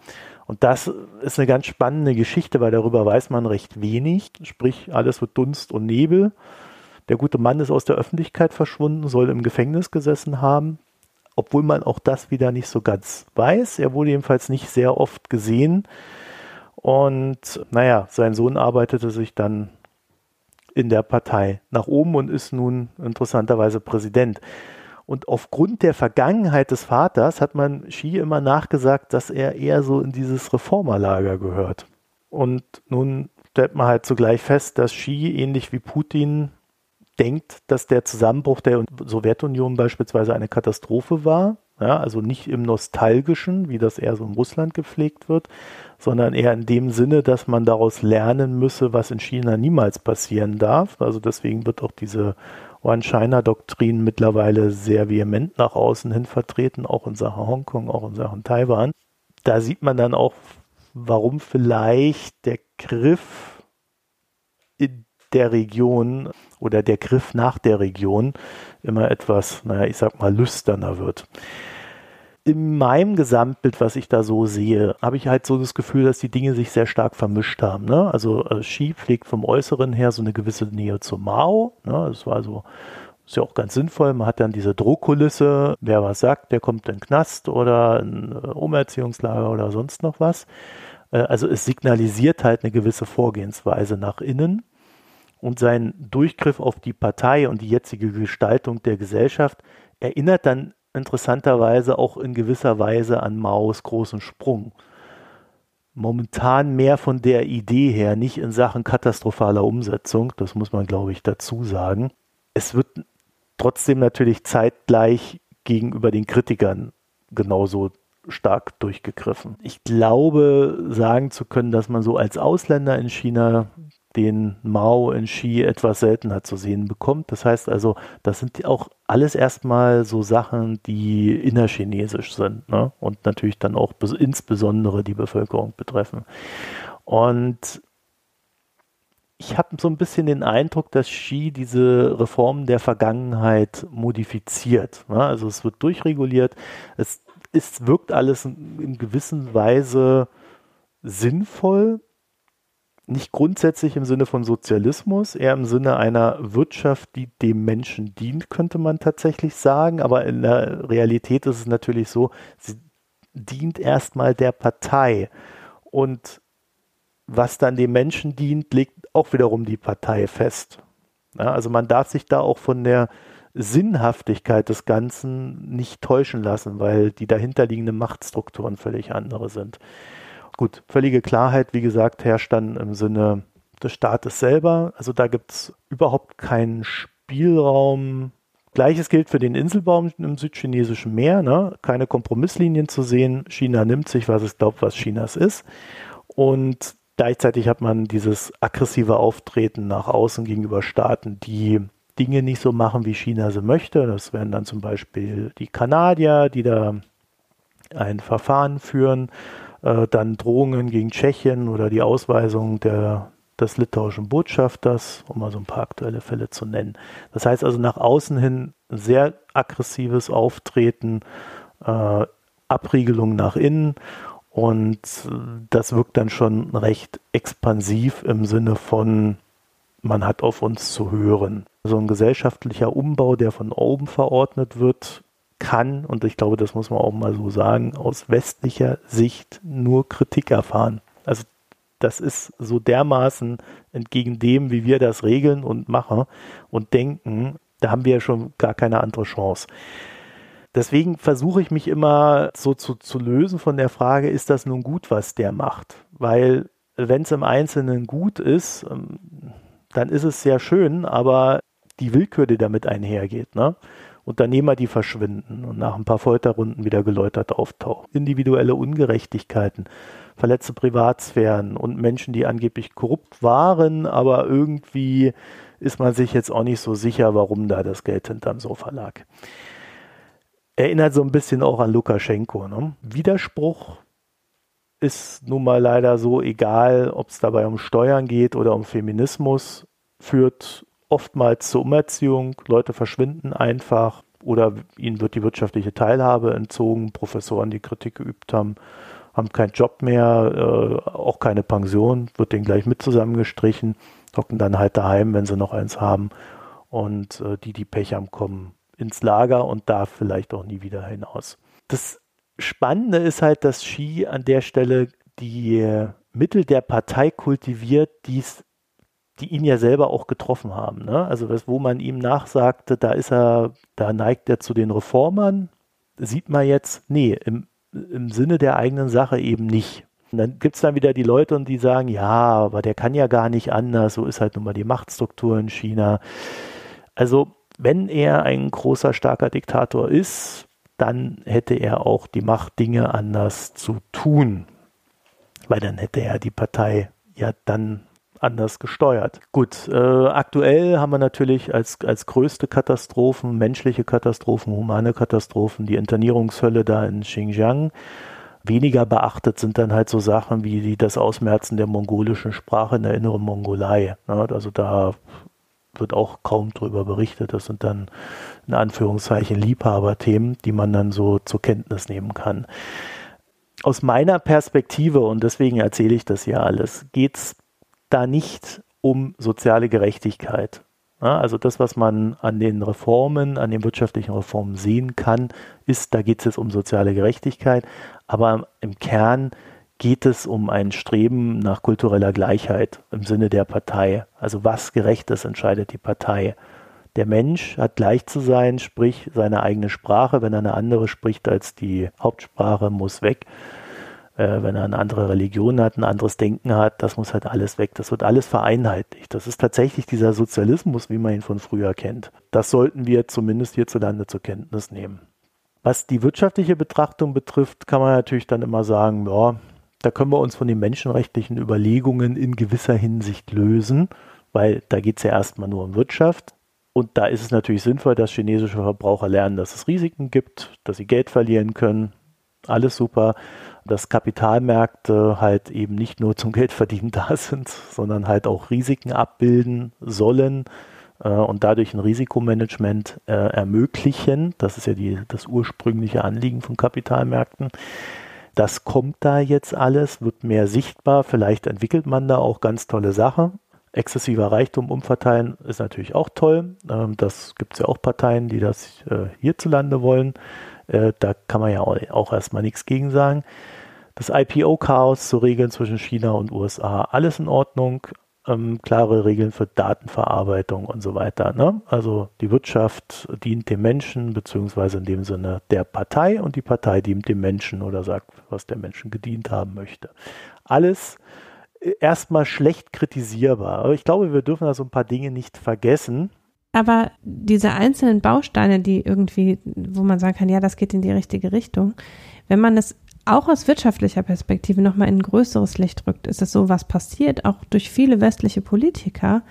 Und das ist eine ganz spannende Geschichte, weil darüber weiß man recht wenig. Sprich, alles wird Dunst und Nebel. Der gute Mann ist aus der Öffentlichkeit verschwunden, soll im Gefängnis gesessen haben, obwohl man auch das wieder nicht so ganz weiß. Er wurde jedenfalls nicht sehr oft gesehen. Und naja, sein Sohn arbeitete sich dann in der Partei nach oben und ist nun interessanterweise Präsident. Und aufgrund der Vergangenheit des Vaters hat man Xi immer nachgesagt, dass er eher so in dieses Reformerlager gehört. Und nun stellt man halt zugleich fest, dass Xi ähnlich wie Putin denkt, dass der Zusammenbruch der Sowjetunion beispielsweise eine Katastrophe war. Ja, also nicht im nostalgischen, wie das eher so in Russland gepflegt wird, sondern eher in dem Sinne, dass man daraus lernen müsse, was in China niemals passieren darf. Also deswegen wird auch diese One-China-Doktrin mittlerweile sehr vehement nach außen hin vertreten, auch in Sachen Hongkong, auch in Sachen Taiwan. Da sieht man dann auch, warum vielleicht der Griff der Region oder der Griff nach der Region immer etwas, naja, ich sag mal, lüsterner wird. In meinem Gesamtbild, was ich da so sehe, habe ich halt so das Gefühl, dass die Dinge sich sehr stark vermischt haben. Ne? Also äh, Xi pflegt vom Äußeren her so eine gewisse Nähe zu Mao. Ne? Das war so ist ja auch ganz sinnvoll. Man hat dann diese Drohkulisse. Wer was sagt, der kommt in den Knast oder ein äh, Umerziehungslager oder sonst noch was. Äh, also es signalisiert halt eine gewisse Vorgehensweise nach innen und sein Durchgriff auf die Partei und die jetzige Gestaltung der Gesellschaft erinnert dann interessanterweise auch in gewisser Weise an Maos großen Sprung. Momentan mehr von der Idee her, nicht in Sachen katastrophaler Umsetzung, das muss man, glaube ich, dazu sagen. Es wird trotzdem natürlich zeitgleich gegenüber den Kritikern genauso stark durchgegriffen. Ich glaube, sagen zu können, dass man so als Ausländer in China den Mao in Xi etwas seltener zu sehen bekommt. Das heißt also, das sind auch alles erstmal so Sachen, die innerchinesisch sind ne? und natürlich dann auch insbesondere die Bevölkerung betreffen. Und ich habe so ein bisschen den Eindruck, dass Xi diese Reformen der Vergangenheit modifiziert. Ne? Also es wird durchreguliert, es, es wirkt alles in, in gewisser Weise sinnvoll, nicht grundsätzlich im Sinne von Sozialismus, eher im Sinne einer Wirtschaft, die dem Menschen dient, könnte man tatsächlich sagen. Aber in der Realität ist es natürlich so, sie dient erstmal der Partei. Und was dann dem Menschen dient, legt auch wiederum die Partei fest. Ja, also man darf sich da auch von der Sinnhaftigkeit des Ganzen nicht täuschen lassen, weil die dahinterliegenden Machtstrukturen völlig andere sind. Gut, völlige Klarheit, wie gesagt, herrscht dann im Sinne des Staates selber. Also da gibt es überhaupt keinen Spielraum. Gleiches gilt für den Inselbaum im südchinesischen Meer. Ne? Keine Kompromisslinien zu sehen. China nimmt sich, was es glaubt, was Chinas ist. Und gleichzeitig hat man dieses aggressive Auftreten nach außen gegenüber Staaten, die Dinge nicht so machen, wie China sie möchte. Das wären dann zum Beispiel die Kanadier, die da ein Verfahren führen äh, dann Drohungen gegen Tschechien oder die Ausweisung der, des litauischen Botschafters, um mal so ein paar aktuelle Fälle zu nennen. Das heißt also nach außen hin sehr aggressives Auftreten, äh, Abriegelung nach innen und das wirkt dann schon recht expansiv im Sinne von, man hat auf uns zu hören. So ein gesellschaftlicher Umbau, der von oben verordnet wird, kann, und ich glaube, das muss man auch mal so sagen, aus westlicher Sicht nur Kritik erfahren. Also das ist so dermaßen entgegen dem, wie wir das regeln und machen und denken, da haben wir ja schon gar keine andere Chance. Deswegen versuche ich mich immer so zu, zu lösen von der Frage, ist das nun gut, was der macht? Weil wenn es im Einzelnen gut ist, ähm, dann ist es sehr schön, aber die Willkür, die damit einhergeht, ne? Unternehmer, die verschwinden und nach ein paar Folterrunden wieder geläutert auftauchen. Individuelle Ungerechtigkeiten, verletzte Privatsphären und Menschen, die angeblich korrupt waren, aber irgendwie ist man sich jetzt auch nicht so sicher, warum da das Geld hinterm Sofa lag. Erinnert so ein bisschen auch an Lukaschenko. Ne? Widerspruch ist nun mal leider so, egal ob es dabei um Steuern geht oder um Feminismus, führt oftmals zur Umerziehung. Leute verschwinden einfach oder ihnen wird die wirtschaftliche Teilhabe entzogen. Professoren, die Kritik geübt haben, haben keinen Job mehr, äh, auch keine Pension, wird denen gleich mit zusammengestrichen, hocken dann halt daheim, wenn sie noch eins haben. Und äh, die, die Pech haben, kommen ins Lager und da vielleicht auch nie wieder hinaus. Das Spannende ist halt, dass Xi an der Stelle die Mittel der Partei kultiviert, die es die ihn ja selber auch getroffen haben. Ne? Also was, wo man ihm nachsagte, da ist er, da neigt er zu den Reformern, sieht man jetzt, nee, im, im Sinne der eigenen Sache eben nicht. Und dann gibt es dann wieder die Leute, und die sagen, ja, aber der kann ja gar nicht anders, so ist halt nun mal die Machtstruktur in China. Also wenn er ein großer, starker Diktator ist, dann hätte er auch die Macht, Dinge anders zu tun. Weil dann hätte er die Partei ja dann anders gesteuert. Gut, äh, aktuell haben wir natürlich als, als größte Katastrophen, menschliche Katastrophen, humane Katastrophen, die Internierungshölle da in Xinjiang. Weniger beachtet sind dann halt so Sachen wie die, das Ausmerzen der mongolischen Sprache in der inneren Mongolei. Ne? Also da wird auch kaum drüber berichtet. Das sind dann in Anführungszeichen Liebhaberthemen, die man dann so zur Kenntnis nehmen kann. Aus meiner Perspektive, und deswegen erzähle ich das hier alles, geht es da nicht um soziale Gerechtigkeit. Ja, also das, was man an den Reformen, an den wirtschaftlichen Reformen sehen kann, ist, da geht es jetzt um soziale Gerechtigkeit, aber im Kern geht es um ein Streben nach kultureller Gleichheit im Sinne der Partei. Also was gerecht ist, entscheidet die Partei. Der Mensch hat gleich zu sein, sprich seine eigene Sprache. Wenn er eine andere spricht als die Hauptsprache, muss weg äh, wenn er eine andere Religion hat, ein anderes Denken hat, das muss halt alles weg. Das wird alles vereinheitlicht. Das ist tatsächlich dieser Sozialismus, wie man ihn von früher kennt. Das sollten wir zumindest hierzulande zur Kenntnis nehmen. Was die wirtschaftliche Betrachtung betrifft, kann man natürlich dann immer sagen, ja, da können wir uns von den menschenrechtlichen Überlegungen in gewisser Hinsicht lösen, weil da geht es ja erstmal nur um Wirtschaft. Und da ist es natürlich sinnvoll, dass chinesische Verbraucher lernen, dass es Risiken gibt, dass sie Geld verlieren können. Alles super dass Kapitalmärkte halt eben nicht nur zum Geldverdienen da sind, sondern halt auch Risiken abbilden sollen äh, und dadurch ein Risikomanagement äh, ermöglichen. Das ist ja die, das ursprüngliche Anliegen von Kapitalmärkten. Das kommt da jetzt alles, wird mehr sichtbar. Vielleicht entwickelt man da auch ganz tolle Sachen. Exzessiver Reichtum umverteilen ist natürlich auch toll. Ähm, das gibt es ja auch Parteien, die das äh, hierzulande wollen. Äh, da kann man ja auch, auch erstmal nichts gegen sagen das IPO-Chaos zu regeln zwischen China und USA, alles in Ordnung. Ähm, klare Regeln für Datenverarbeitung und so weiter. Ne? Also die Wirtschaft dient dem Menschen, beziehungsweise in dem Sinne der Partei und die Partei dient dem Menschen oder sagt, was der Menschen gedient haben möchte. Alles äh, erstmal schlecht kritisierbar. Aber ich glaube, wir dürfen da so ein paar Dinge nicht vergessen. Aber diese einzelnen Bausteine, die irgendwie, wo man sagen kann, ja, das geht in die richtige Richtung, wenn man es auch aus wirtschaftlicher Perspektive nochmal in ein größeres Licht rückt, ist es so, was passiert, auch durch viele westliche Politiker,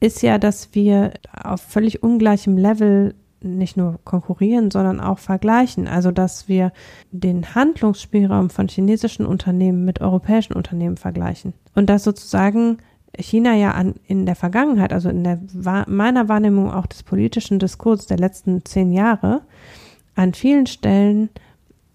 ist ja, dass wir auf völlig ungleichem Level nicht nur konkurrieren, sondern auch vergleichen. Also, dass wir den Handlungsspielraum von chinesischen Unternehmen mit europäischen Unternehmen vergleichen. Und dass sozusagen China ja an, in der Vergangenheit, also in der meiner Wahrnehmung auch des politischen Diskurses der letzten zehn Jahre, an vielen Stellen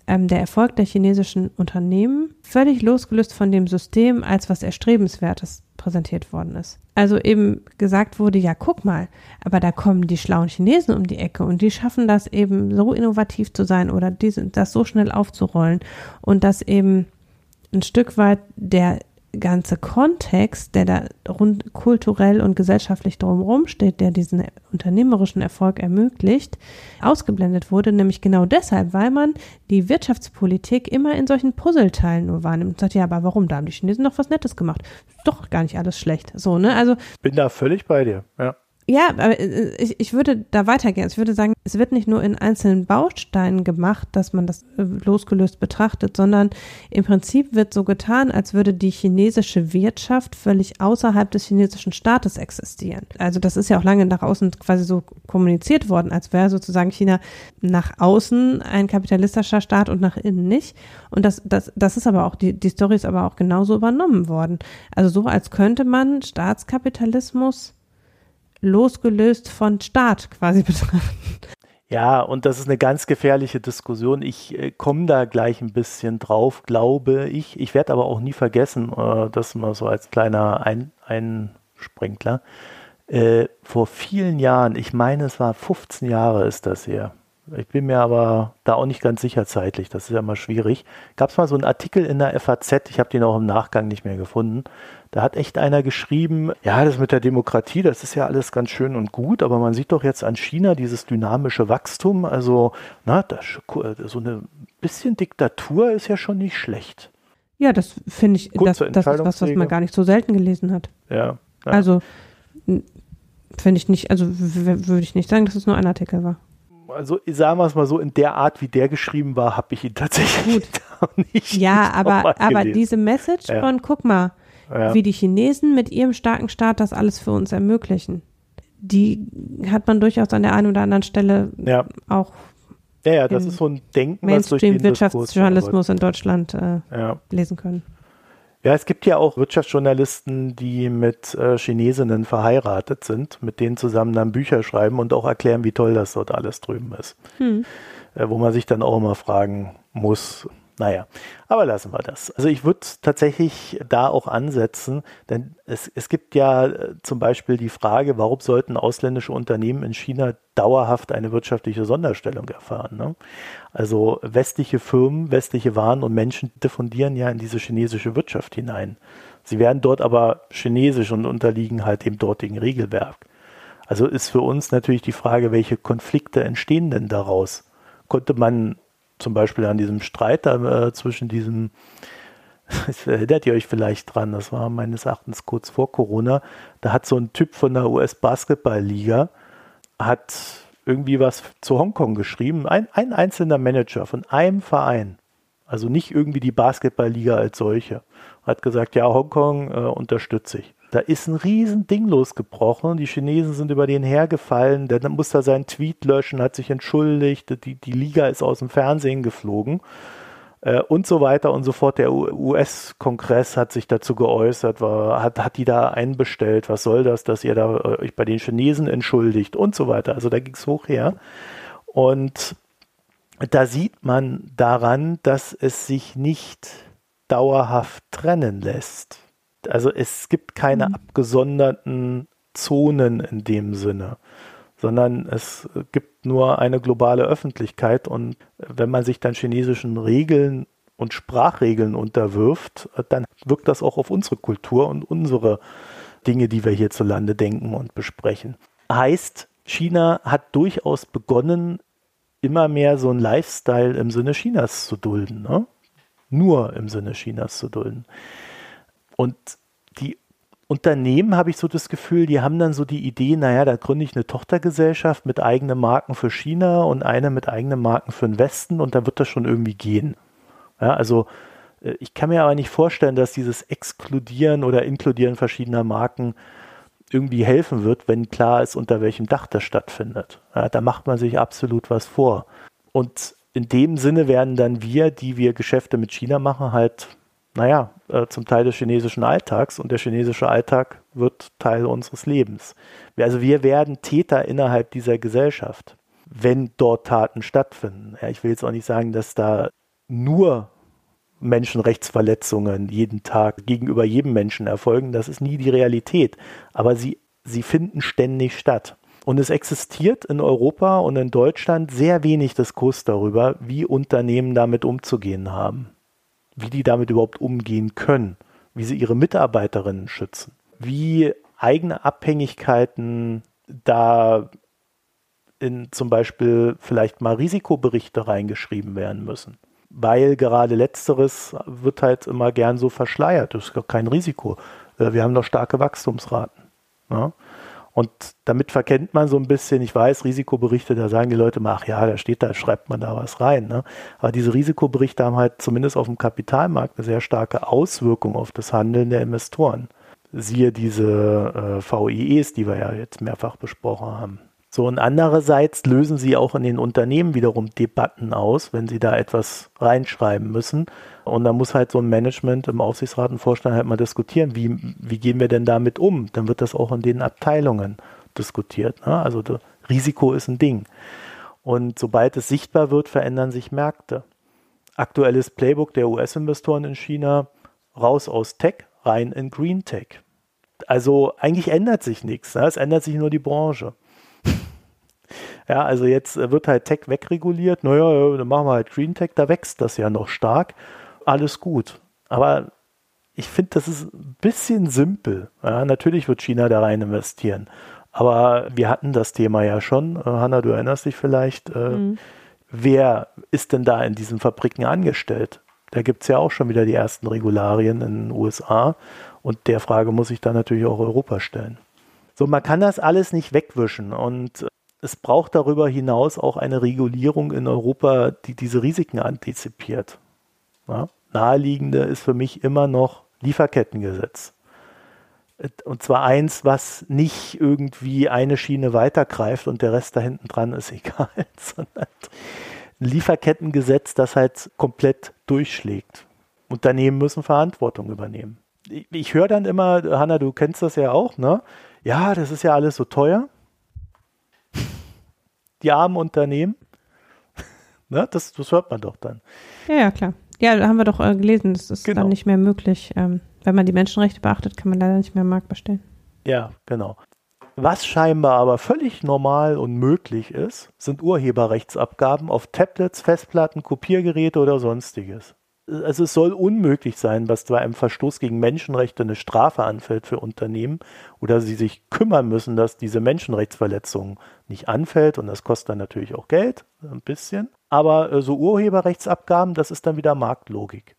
ähm, der Erfolg der chinesischen Unternehmen völlig losgelöst von dem System als was Erstrebenswertes präsentiert worden ist. Also eben gesagt wurde, ja, guck mal, aber da kommen die schlauen Chinesen um die Ecke und die schaffen das eben so innovativ zu sein oder diese, das so schnell aufzurollen und dass eben ein Stück weit der ganze Kontext, der da rund kulturell und gesellschaftlich drumherum steht, der diesen unternehmerischen Erfolg ermöglicht, ausgeblendet wurde, nämlich genau deshalb, weil man die Wirtschaftspolitik immer in solchen Puzzleteilen nur wahrnimmt und sagt, ja, aber warum? Da haben die Chinesen doch was Nettes gemacht. Ist doch gar nicht alles schlecht. So, ne? Also. Bin da völlig bei dir, ja. Ja, aber äh, ich, ich würde da weitergehen. Ich würde sagen, es wird nicht nur in einzelnen Bausteinen gemacht, dass man das äh, losgelöst betrachtet, sondern im Prinzip wird so getan, als würde die chinesische Wirtschaft völlig außerhalb des chinesischen Staates existieren. Also das ist ja auch lange nach außen quasi so kommuniziert worden, als wäre sozusagen China nach außen ein kapitalistischer Staat und nach innen nicht. Und das, das, das ist aber auch, die, die Story ist aber auch genauso übernommen worden. Also so, als könnte man Staatskapitalismus losgelöst von Staat quasi betrachten. Ja, und das ist eine ganz gefährliche Diskussion. Ich äh, komme da gleich ein bisschen drauf, glaube ich. Ich werde aber auch nie vergessen, äh, das mal so als kleiner ein Einsprenkler. Äh, vor vielen Jahren, ich meine, es war 15 Jahre ist das her. Ich bin mir aber da auch nicht ganz sicher zeitlich, das ist ja mal schwierig. Gab es mal so einen Artikel in der FAZ, ich habe den auch im Nachgang nicht mehr gefunden, da hat echt einer geschrieben, ja, das mit der Demokratie, das ist ja alles ganz schön und gut, aber man sieht doch jetzt an China dieses dynamische Wachstum, also na, das, so eine bisschen Diktatur ist ja schon nicht schlecht. Ja, das finde ich, das, das ist was, was man gar nicht so selten gelesen hat. Ja. ja. Also finde ich nicht, also würde ich nicht sagen, dass es nur ein Artikel war. Also sagen wir es mal so, in der Art, wie der geschrieben war, habe ich ihn tatsächlich nicht. Ja, aber, aber diese Message ja. von, guck mal, ja. wie die Chinesen mit ihrem starken Staat das alles für uns ermöglichen, die hat man durchaus an der einen oder anderen Stelle ja. auch ja, ja, das ist so ein Denken, Mainstream-Wirtschaftsjournalismus in Deutschland äh, lesen können. Ja, es gibt ja auch Wirtschaftsjournalisten, die mit äh, Chinesinnen verheiratet sind, mit denen zusammen dann Bücher schreiben und auch erklären, wie toll das dort alles drüben ist. Hm. Äh, wo man sich dann auch immer fragen muss, naja, aber lassen wir das. Also ich würde tatsächlich da auch ansetzen, denn es, es gibt ja äh, zum Beispiel die Frage, warum sollten ausländische Unternehmen in China dauerhaft eine wirtschaftliche Sonderstellung erfahren? Ne? Also westliche Firmen, westliche Waren und Menschen diffundieren ja in diese chinesische Wirtschaft hinein. Sie werden dort aber chinesisch und unterliegen halt dem dortigen Regelwerk. Also ist für uns natürlich die Frage, welche Konflikte entstehen denn daraus? Konnte man zum Beispiel an diesem Streit äh, zwischen diesem, erinnert ihr euch vielleicht dran, das war meines Erachtens kurz vor Corona, da hat so ein Typ von der US-Basketball-Liga, hat irgendwie was zu Hongkong geschrieben, ein, ein einzelner Manager von einem Verein, also nicht irgendwie die Basketball-Liga als solche, hat gesagt, ja, Hongkong äh, unterstütze ich. Da ist ein riesen Ding losgebrochen. Die Chinesen sind über den hergefallen. Dann musste er seinen Tweet löschen, hat sich entschuldigt. Die, die Liga ist aus dem Fernsehen geflogen äh, und so weiter und so fort. Der US-Kongress hat sich dazu geäußert, war, hat, hat die da einbestellt. Was soll das, dass ihr da äh, euch bei den Chinesen entschuldigt und so weiter. Also da ging es hoch her. Und da sieht man daran, dass es sich nicht dauerhaft trennen lässt. Also es gibt keine mhm. abgesonderten Zonen in dem Sinne, sondern es gibt nur eine globale Öffentlichkeit und wenn man sich dann chinesischen Regeln und Sprachregeln unterwirft, dann wirkt das auch auf unsere Kultur und unsere Dinge, die wir hierzulande denken und besprechen. Heißt, China hat durchaus begonnen, immer mehr so einen Lifestyle im Sinne Chinas zu dulden. Ne? Nur im Sinne Chinas zu dulden. Und die Unternehmen habe ich so das Gefühl, die haben dann so die Idee, naja, da gründe ich eine Tochtergesellschaft mit eigenen Marken für China und eine mit eigenen Marken für den Westen und da wird das schon irgendwie gehen. Ja, also äh, ich kann mir aber nicht vorstellen, dass dieses Exkludieren oder Inkludieren verschiedener Marken irgendwie helfen wird, wenn klar ist, unter welchem Dach das stattfindet. Ja, da macht man sich absolut was vor. Und in dem Sinne werden dann wir, die wir Geschäfte mit China machen, halt naja, äh, zum Teil des chinesischen Alltags und der chinesische Alltag wird Teil unseres Lebens. Also wir werden Täter innerhalb dieser Gesellschaft, wenn dort Taten stattfinden. Ja, ich will jetzt auch nicht sagen, dass da nur Menschenrechtsverletzungen jeden Tag gegenüber jedem Menschen erfolgen. Das ist nie die Realität. Aber sie, sie finden ständig statt. Und es existiert in Europa und in Deutschland sehr wenig Diskurs darüber, wie Unternehmen damit umzugehen haben wie die damit überhaupt umgehen können, wie sie ihre Mitarbeiterinnen schützen, wie eigene Abhängigkeiten da in zum Beispiel vielleicht mal Risikoberichte reingeschrieben werden müssen. Weil gerade letzteres wird halt immer gern so verschleiert. Das ist kein Risiko. Äh, wir haben doch starke Wachstumsraten. Ja? Und damit verkennt man so ein bisschen, ich weiß, Risikoberichte, da sagen die Leute mal, ach ja, da steht da, schreibt man da was rein. Ne? Aber diese Risikoberichte haben halt zumindest auf dem Kapitalmarkt eine sehr starke Auswirkung auf das Handeln der Investoren. Siehe diese äh, VIEs, die wir ja jetzt mehrfach besprochen haben. So, und andererseits lösen sie auch in den Unternehmen wiederum Debatten aus, wenn sie da etwas reinschreiben müssen. Und dann muss halt so ein Management im Aufsichtsrat und Vorstand halt mal diskutieren, wie, wie gehen wir denn damit um? Dann wird das auch in den Abteilungen diskutiert. Ne? Also Risiko ist ein Ding. Und sobald es sichtbar wird, verändern sich Märkte. Aktuelles Playbook der US-Investoren in China, raus aus Tech, rein in Green Tech. Also eigentlich ändert sich nichts. Ne? Es ändert sich nur die Branche. Ja, also jetzt äh, wird halt Tech wegreguliert. Naja, dann machen wir halt Green Tech, da wächst das ja noch stark. Alles gut. Aber ich finde, das ist ein bisschen simpel. Ja, natürlich wird China da rein investieren. Aber wir hatten das Thema ja schon. Äh, Hanna, du erinnerst dich vielleicht. Äh, mhm. Wer ist denn da in diesen Fabriken angestellt? Da gibt es ja auch schon wieder die ersten Regularien in den USA. Und der Frage muss sich dann natürlich auch Europa stellen. So, man kann das alles nicht wegwischen. Und es braucht darüber hinaus auch eine Regulierung in Europa, die diese Risiken antizipiert. Ja? Naheliegende ist für mich immer noch Lieferkettengesetz. Und zwar eins, was nicht irgendwie eine Schiene weitergreift und der Rest da hinten dran ist egal, sondern ein Lieferkettengesetz, das halt komplett durchschlägt. Unternehmen müssen Verantwortung übernehmen. Ich, ich höre dann immer, Hanna, du kennst das ja auch, ne? Ja, das ist ja alles so teuer. Die armen Unternehmen. ne? das, das hört man doch dann. Ja, ja, klar. Ja, da haben wir doch äh, gelesen, das ist genau. dann nicht mehr möglich. Ähm, wenn man die Menschenrechte beachtet, kann man leider nicht mehr im Markt bestellen. Ja, genau. Was scheinbar aber völlig normal und möglich ist, sind Urheberrechtsabgaben auf Tablets, Festplatten, Kopiergeräte oder sonstiges. Also es soll unmöglich sein, dass bei einem Verstoß gegen Menschenrechte eine Strafe anfällt für Unternehmen oder sie sich kümmern müssen, dass diese Menschenrechtsverletzung nicht anfällt und das kostet dann natürlich auch Geld, ein bisschen. Aber äh, so Urheberrechtsabgaben, das ist dann wieder Marktlogik.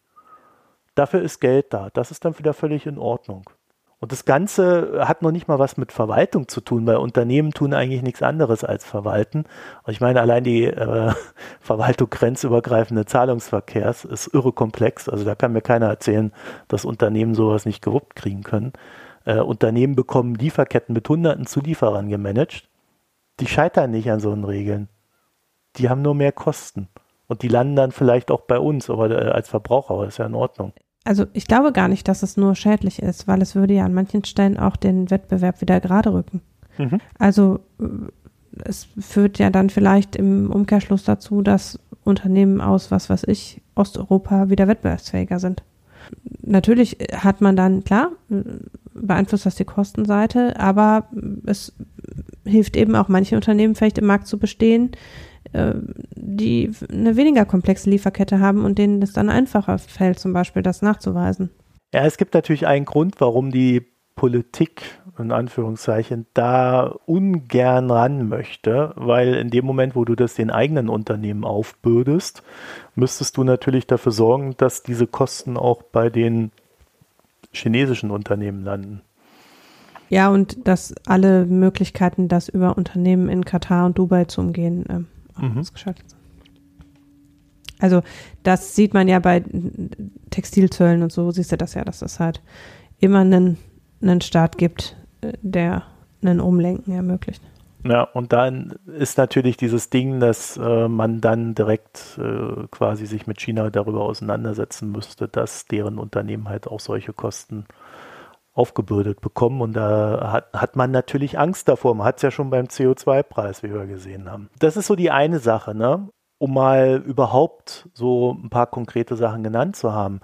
Dafür ist Geld da. Das ist dann wieder völlig in Ordnung. Und das Ganze hat noch nicht mal was mit Verwaltung zu tun, weil Unternehmen tun eigentlich nichts anderes als verwalten. Und ich meine, allein die äh, Verwaltung grenzübergreifende Zahlungsverkehrs ist irre komplex. Also da kann mir keiner erzählen, dass Unternehmen sowas nicht gewuppt kriegen können. Äh, Unternehmen bekommen Lieferketten mit hunderten Zulieferern gemanagt. Die scheitern nicht an so einen Regeln. Die haben nur mehr Kosten. Und die landen dann vielleicht auch bei uns, aber äh, als Verbraucher, aber ist ja in Ordnung also ich glaube gar nicht, dass es nur schädlich ist, weil es würde ja an manchen Stellen auch den Wettbewerb wieder gerade rücken. Mhm. Also äh, es führt ja dann vielleicht im Umkehrschluss dazu, dass Unternehmen aus, was weiß ich, Osteuropa wieder wettbewerbsfähiger sind. Natürlich hat man dann, klar, beeinflusst das die Kostenseite, aber es hilft eben auch manche Unternehmen vielleicht im Markt zu bestehen, die eine weniger komplexe Lieferkette haben und denen es dann einfacher fällt, zum Beispiel das nachzuweisen. Ja, es gibt natürlich einen Grund, warum die Politik in Anführungszeichen da ungern ran möchte, weil in dem Moment, wo du das den eigenen Unternehmen aufbürdest, müsstest du natürlich dafür sorgen, dass diese Kosten auch bei den chinesischen Unternehmen landen. Ja, und dass alle Möglichkeiten, das über Unternehmen in Katar und Dubai zu umgehen, ähm, mhm. ausgeschaltet sind. Also das sieht man ja bei Textilzöllen und so, siehst du das ja, dass es halt immer einen, einen Staat gibt, äh, der einen Umlenken ermöglicht. Ja, und dann ist natürlich dieses Ding, dass äh, man dann direkt äh, quasi sich mit China darüber auseinandersetzen müsste, dass deren Unternehmen halt auch solche Kosten aufgebürdet bekommen. Und da hat, hat man natürlich Angst davor. Man hat es ja schon beim CO2-Preis, wie wir gesehen haben. Das ist so die eine Sache, ne? um mal überhaupt so ein paar konkrete Sachen genannt zu haben.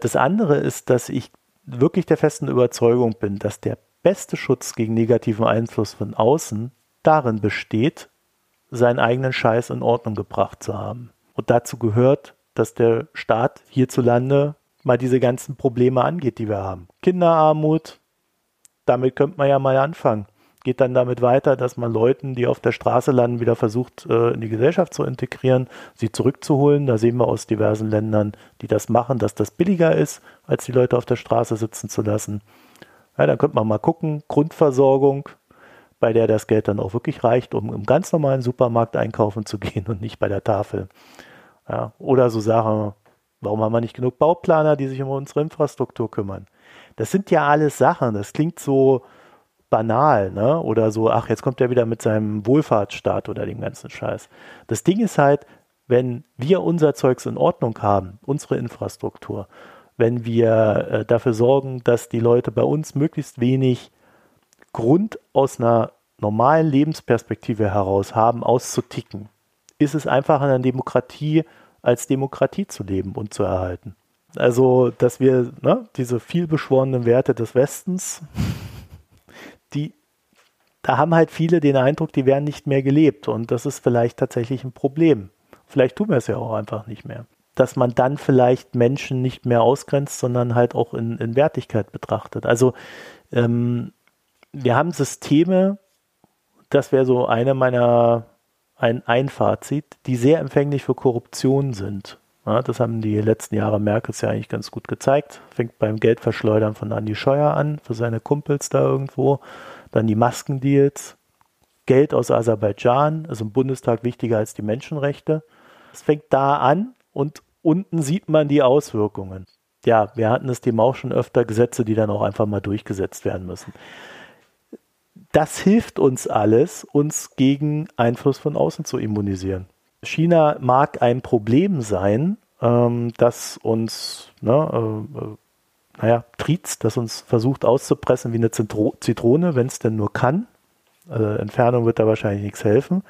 Das andere ist, dass ich wirklich der festen Überzeugung bin, dass der beste Schutz gegen negativen Einfluss von außen darin besteht, seinen eigenen Scheiß in Ordnung gebracht zu haben. Und dazu gehört, dass der Staat hierzulande mal diese ganzen Probleme angeht, die wir haben. Kinderarmut, damit könnte man ja mal anfangen. Geht dann damit weiter, dass man Leuten, die auf der Straße landen, wieder versucht, äh, in die Gesellschaft zu integrieren, sie zurückzuholen. Da sehen wir aus diversen Ländern, die das machen, dass das billiger ist, als die Leute auf der Straße sitzen zu lassen. Ja, dann könnte man mal gucken, Grundversorgung, bei der das Geld dann auch wirklich reicht, um im ganz normalen Supermarkt einkaufen zu gehen und nicht bei der Tafel. Ja, oder so Sachen, Warum haben wir nicht genug Bauplaner, die sich um unsere Infrastruktur kümmern? Das sind ja alles Sachen. Das klingt so banal, ne? Oder so, ach, jetzt kommt er wieder mit seinem Wohlfahrtsstaat oder dem ganzen Scheiß. Das Ding ist halt, wenn wir unser Zeugs in Ordnung haben, unsere Infrastruktur, wenn wir äh, dafür sorgen, dass die Leute bei uns möglichst wenig Grund aus einer normalen Lebensperspektive heraus haben, auszuticken, ist es einfach in einer Demokratie als Demokratie zu leben und zu erhalten. Also, dass wir ne, diese vielbeschworenen Werte des Westens, die, da haben halt viele den Eindruck, die werden nicht mehr gelebt und das ist vielleicht tatsächlich ein Problem. Vielleicht tun wir es ja auch einfach nicht mehr. Dass man dann vielleicht Menschen nicht mehr ausgrenzt, sondern halt auch in, in Wertigkeit betrachtet. Also ähm, wir haben Systeme, das wäre so eine meiner ein, ein Fazit, die sehr empfänglich für Korruption sind. Ja, das haben die letzten Jahre Merkels ja eigentlich ganz gut gezeigt. Fängt beim Geldverschleudern von Andy Scheuer an, für seine Kumpels da irgendwo. Dann die Maskendeals. Geld aus Aserbaidschan, ist im Bundestag wichtiger als die Menschenrechte. Es fängt da an und unten sieht man die Auswirkungen. Ja, wir hatten das Thema auch schon öfter, Gesetze, die dann auch einfach mal durchgesetzt werden müssen. Das hilft uns alles, uns gegen Einfluss von außen zu immunisieren. China mag ein Problem sein, ähm, das uns, ne, äh, naja, triezt, das uns versucht auszupressen wie eine Zitro Zitrone, wenn es denn nur kann. Also Entfernung wird da wahrscheinlich nichts helfen.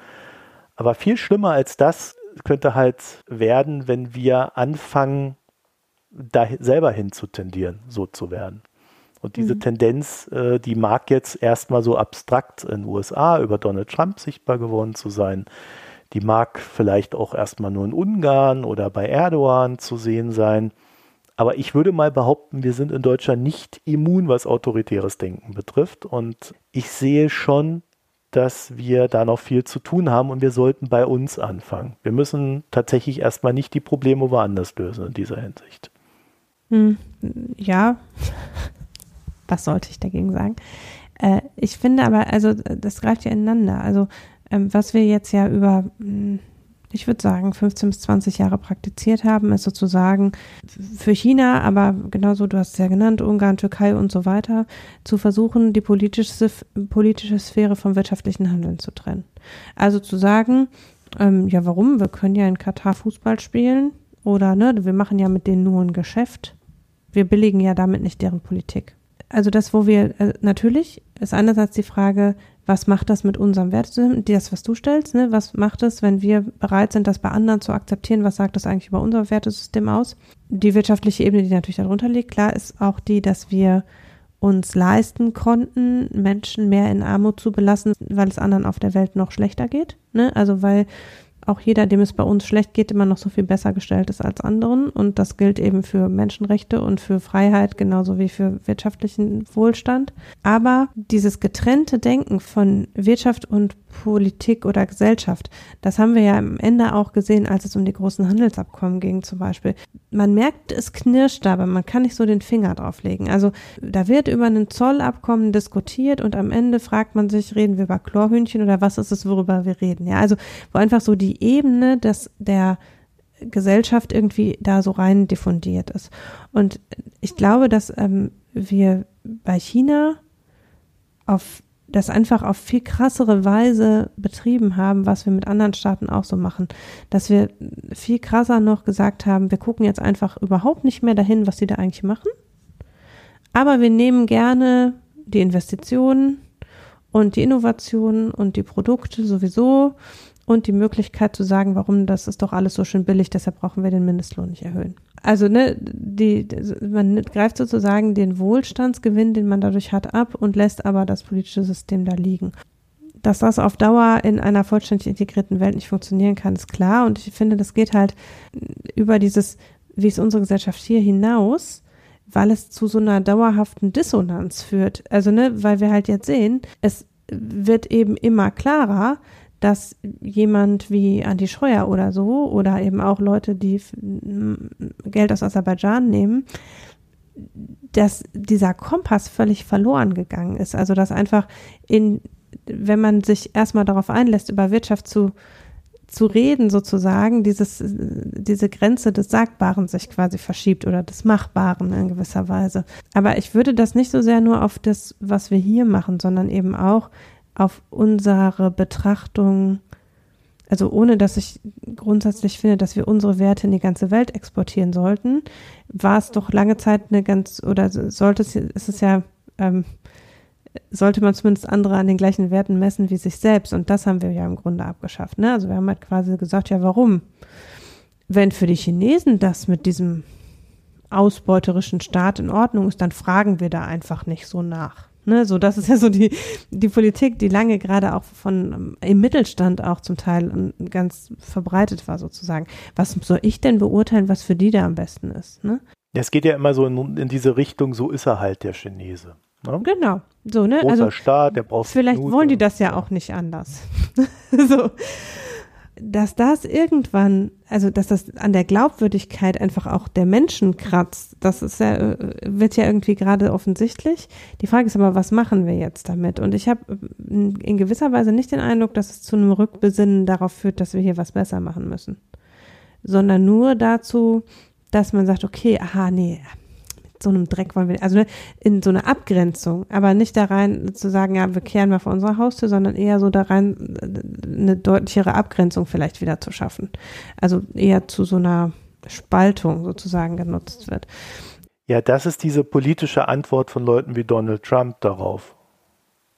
Aber viel schlimmer als das könnte halt werden, wenn wir anfangen, da selber hin zu tendieren, so zu werden. Und diese mhm. Tendenz, äh, die mag jetzt erstmal so abstrakt in den USA über Donald Trump sichtbar geworden zu sein. Die mag vielleicht auch erstmal nur in Ungarn oder bei Erdogan zu sehen sein. Aber ich würde mal behaupten, wir sind in Deutschland nicht immun, was autoritäres Denken betrifft. Und ich sehe schon, dass wir da noch viel zu tun haben und wir sollten bei uns anfangen. Wir müssen tatsächlich erstmal nicht die Probleme woanders lösen in dieser Hinsicht. Hm, ja, was sollte ich dagegen sagen? Äh, ich finde aber, also das greift ja ineinander. Also ähm, was wir jetzt ja über, hm, ich würde sagen, 15 bis 20 Jahre praktiziert haben, ist sozusagen für China, aber genauso, du hast es ja genannt, Ungarn, Türkei und so weiter, zu versuchen, die politische, politische Sphäre vom wirtschaftlichen Handeln zu trennen. Also zu sagen, ähm, ja, warum? Wir können ja in Katar Fußball spielen oder ne, wir machen ja mit denen nur ein Geschäft. Wir billigen ja damit nicht deren Politik. Also das, wo wir äh, natürlich ist einerseits die Frage, was macht das mit unserem Wertesystem, das, was du stellst, ne? was macht es, wenn wir bereit sind, das bei anderen zu akzeptieren, was sagt das eigentlich über unser Wertesystem aus? Die wirtschaftliche Ebene, die natürlich darunter liegt, klar ist auch die, dass wir uns leisten konnten, Menschen mehr in Armut zu belassen, weil es anderen auf der Welt noch schlechter geht. Ne? Also weil auch jeder, dem es bei uns schlecht geht, immer noch so viel besser gestellt ist als anderen. Und das gilt eben für Menschenrechte und für Freiheit genauso wie für wirtschaftlichen Wohlstand. Aber dieses getrennte Denken von Wirtschaft und Politik oder Gesellschaft, das haben wir ja am Ende auch gesehen, als es um die großen Handelsabkommen ging zum Beispiel. Man merkt, es knirscht aber man kann nicht so den Finger drauf legen. Also da wird über ein Zollabkommen diskutiert und am Ende fragt man sich, reden wir über Chlorhühnchen oder was ist es, worüber wir reden? Ja, also wo einfach so die Ebene des, der Gesellschaft irgendwie da so rein diffundiert ist. Und ich glaube, dass ähm, wir bei China auf das einfach auf viel krassere Weise betrieben haben, was wir mit anderen Staaten auch so machen. Dass wir viel krasser noch gesagt haben, wir gucken jetzt einfach überhaupt nicht mehr dahin, was sie da eigentlich machen. Aber wir nehmen gerne die Investitionen und die Innovationen und die Produkte sowieso und die Möglichkeit zu sagen, warum das ist doch alles so schön billig, deshalb brauchen wir den Mindestlohn nicht erhöhen. Also ne, die, man greift sozusagen den Wohlstandsgewinn, den man dadurch hat, ab und lässt aber das politische System da liegen. Dass das auf Dauer in einer vollständig integrierten Welt nicht funktionieren kann, ist klar. Und ich finde, das geht halt über dieses, wie es unsere Gesellschaft hier hinaus, weil es zu so einer dauerhaften Dissonanz führt. Also, ne, weil wir halt jetzt sehen, es wird eben immer klarer, dass jemand wie Andi Scheuer oder so oder eben auch Leute, die Geld aus Aserbaidschan nehmen, dass dieser Kompass völlig verloren gegangen ist. Also dass einfach in, wenn man sich erstmal darauf einlässt, über Wirtschaft zu, zu reden sozusagen, dieses, diese Grenze des Sagbaren sich quasi verschiebt oder des Machbaren in gewisser Weise. Aber ich würde das nicht so sehr nur auf das, was wir hier machen, sondern eben auch auf unsere Betrachtung, also ohne dass ich grundsätzlich finde, dass wir unsere Werte in die ganze Welt exportieren sollten, war es doch lange Zeit eine ganz, oder sollte es, ist es ja, ähm, sollte man zumindest andere an den gleichen Werten messen wie sich selbst. Und das haben wir ja im Grunde abgeschafft. Ne? Also wir haben halt quasi gesagt, ja, warum? Wenn für die Chinesen das mit diesem ausbeuterischen Staat in Ordnung ist, dann fragen wir da einfach nicht so nach. Ne, so, das ist ja so die, die Politik, die lange gerade auch von im Mittelstand auch zum Teil ganz verbreitet war, sozusagen. Was soll ich denn beurteilen, was für die da am besten ist? Ne? Es geht ja immer so in, in diese Richtung, so ist er halt der Chinese. Ne? Genau. So, ne? Großer also, Staat, der braucht Vielleicht Minuten. wollen die das ja auch nicht anders. so. Dass das irgendwann, also dass das an der Glaubwürdigkeit einfach auch der Menschen kratzt, das ist ja, wird ja irgendwie gerade offensichtlich. Die Frage ist aber, was machen wir jetzt damit? Und ich habe in gewisser Weise nicht den Eindruck, dass es zu einem Rückbesinnen darauf führt, dass wir hier was besser machen müssen, sondern nur dazu, dass man sagt, okay, aha, nee, so einem Dreck wollen wir, also ne, in so eine Abgrenzung, aber nicht da rein zu sagen, ja, wir kehren mal vor unserer Haustür, sondern eher so da rein eine deutlichere Abgrenzung vielleicht wieder zu schaffen. Also eher zu so einer Spaltung sozusagen genutzt wird. Ja, das ist diese politische Antwort von Leuten wie Donald Trump darauf.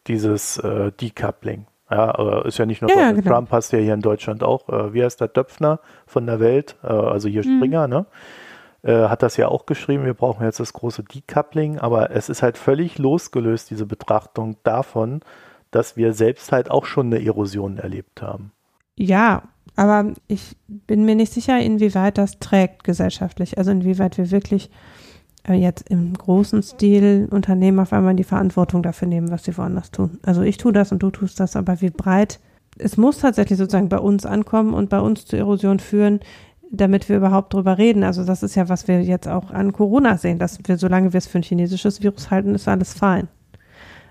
Dieses äh, Decoupling. Ja, ist ja nicht nur ja, Donald genau. Trump, hast ja hier in Deutschland auch. Äh, wie heißt der Döpfner von der Welt? Äh, also hier mhm. Springer, ne? Äh, hat das ja auch geschrieben, wir brauchen jetzt das große Decoupling, aber es ist halt völlig losgelöst, diese Betrachtung davon, dass wir selbst halt auch schon eine Erosion erlebt haben. Ja, aber ich bin mir nicht sicher, inwieweit das trägt gesellschaftlich. Also inwieweit wir wirklich äh, jetzt im großen Stil Unternehmen auf einmal die Verantwortung dafür nehmen, was sie woanders tun. Also ich tue das und du tust das, aber wie breit es muss tatsächlich sozusagen bei uns ankommen und bei uns zur Erosion führen, damit wir überhaupt drüber reden. Also das ist ja, was wir jetzt auch an Corona sehen, dass wir, solange wir es für ein chinesisches Virus halten, ist alles fein.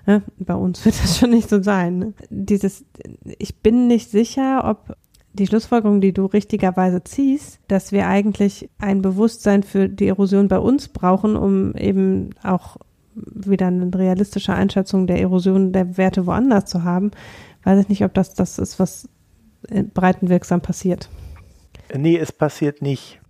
Ne? Bei uns wird das schon nicht so sein. Ne? Dieses, ich bin nicht sicher, ob die Schlussfolgerung, die du richtigerweise ziehst, dass wir eigentlich ein Bewusstsein für die Erosion bei uns brauchen, um eben auch wieder eine realistische Einschätzung der Erosion der Werte woanders zu haben, weiß ich nicht, ob das das ist, was breitenwirksam passiert. Nee, es passiert nicht.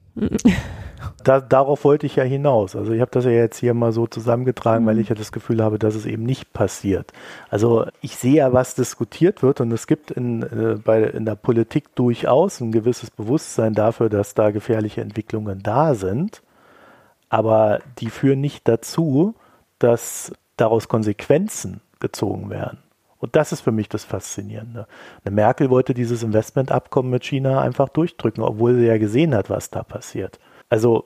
Da, darauf wollte ich ja hinaus. Also ich habe das ja jetzt hier mal so zusammengetragen, weil ich ja das Gefühl habe, dass es eben nicht passiert. Also ich sehe ja, was diskutiert wird und es gibt in, äh, bei, in der Politik durchaus ein gewisses Bewusstsein dafür, dass da gefährliche Entwicklungen da sind. Aber die führen nicht dazu, dass daraus Konsequenzen gezogen werden. Und das ist für mich das Faszinierende. Eine Merkel wollte dieses Investmentabkommen mit China einfach durchdrücken, obwohl sie ja gesehen hat, was da passiert. Also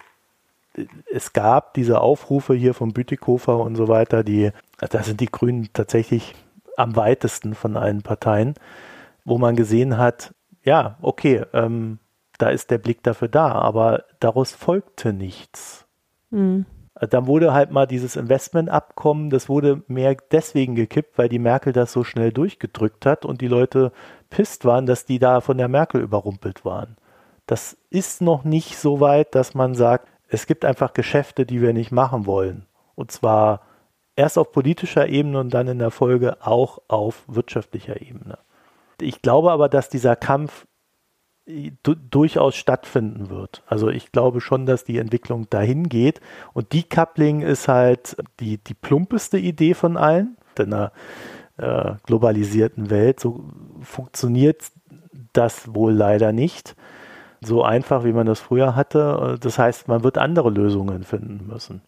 es gab diese Aufrufe hier von Bütikofer und so weiter, die, da sind die Grünen tatsächlich am weitesten von allen Parteien, wo man gesehen hat, ja, okay, ähm, da ist der Blick dafür da, aber daraus folgte nichts. Mhm. Dann wurde halt mal dieses Investmentabkommen, das wurde mehr deswegen gekippt, weil die Merkel das so schnell durchgedrückt hat und die Leute pisst waren, dass die da von der Merkel überrumpelt waren. Das ist noch nicht so weit, dass man sagt, es gibt einfach Geschäfte, die wir nicht machen wollen. Und zwar erst auf politischer Ebene und dann in der Folge auch auf wirtschaftlicher Ebene. Ich glaube aber, dass dieser Kampf durchaus stattfinden wird. Also ich glaube schon, dass die Entwicklung dahin geht. Und Decoupling ist halt die, die plumpeste Idee von allen. In einer äh, globalisierten Welt so funktioniert das wohl leider nicht. So einfach, wie man das früher hatte. Das heißt, man wird andere Lösungen finden müssen.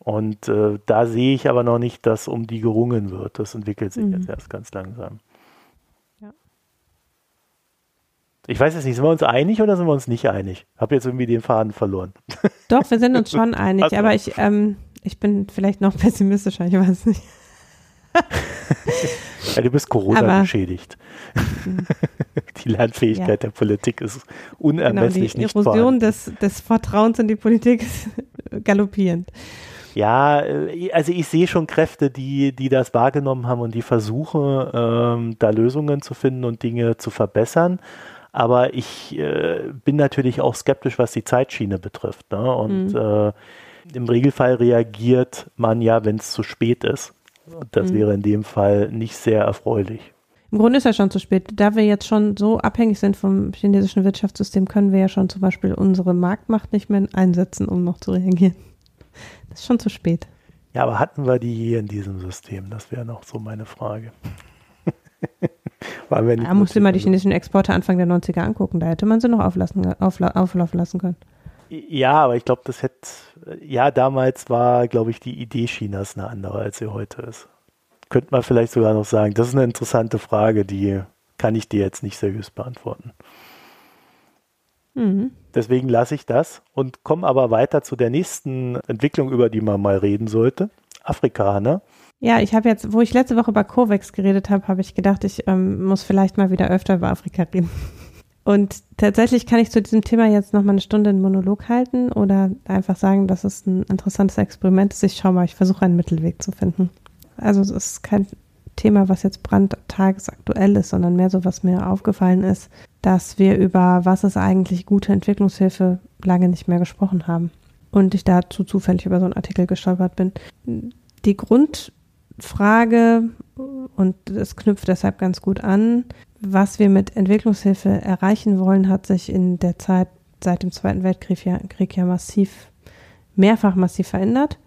Und äh, da sehe ich aber noch nicht, dass um die gerungen wird. Das entwickelt sich mhm. jetzt erst ganz langsam. Ich weiß jetzt nicht, sind wir uns einig oder sind wir uns nicht einig? Habe jetzt irgendwie den Faden verloren. Doch, wir sind uns schon einig, also. aber ich, ähm, ich bin vielleicht noch pessimistischer, ich weiß nicht. ja, du bist Corona geschädigt. die Lernfähigkeit ja. der Politik ist unermesslich genau, die Erosion des, des Vertrauens in die Politik ist galoppierend. Ja, äh, also ich sehe schon Kräfte, die, die das wahrgenommen haben und die versuchen, ähm, da Lösungen zu finden und Dinge zu verbessern. Aber ich äh, bin natürlich auch skeptisch, was die Zeitschiene betrifft. Ne? Und mhm. äh, im Regelfall reagiert man ja, wenn es zu spät ist. Das mhm. wäre in dem Fall nicht sehr erfreulich. Im Grunde ist ja schon zu spät. Da wir jetzt schon so abhängig sind vom chinesischen Wirtschaftssystem, können wir ja schon zum Beispiel unsere Marktmacht nicht mehr einsetzen, um noch zu reagieren. Das ist schon zu spät. Ja, aber hatten wir die hier in diesem System? Das wäre noch so meine Frage. Weil wir nicht da musste mal die chinesischen Exporte Anfang der 90er angucken, da hätte man sie noch auflassen, aufla auflaufen lassen können. Ja, aber ich glaube, das hätte, ja, damals war, glaube ich, die Idee Chinas eine andere, als sie heute ist. Könnte man vielleicht sogar noch sagen. Das ist eine interessante Frage, die kann ich dir jetzt nicht seriös beantworten. Mhm. Deswegen lasse ich das und komme aber weiter zu der nächsten Entwicklung, über die man mal reden sollte. Afrikaner. Ja, ich habe jetzt, wo ich letzte Woche über COVAX geredet habe, habe ich gedacht, ich ähm, muss vielleicht mal wieder öfter über Afrika reden. Und tatsächlich kann ich zu diesem Thema jetzt noch mal eine Stunde einen Monolog halten oder einfach sagen, dass es ein interessantes Experiment ist. Ich schaue mal, ich versuche einen Mittelweg zu finden. Also es ist kein Thema, was jetzt brandtagesaktuell ist, sondern mehr so, was mir aufgefallen ist, dass wir über was ist eigentlich gute Entwicklungshilfe lange nicht mehr gesprochen haben. Und ich dazu zufällig über so einen Artikel gestolpert bin. Die Grundfrage, und es knüpft deshalb ganz gut an, was wir mit Entwicklungshilfe erreichen wollen, hat sich in der Zeit seit dem Zweiten Weltkrieg ja, Krieg ja massiv, mehrfach massiv verändert.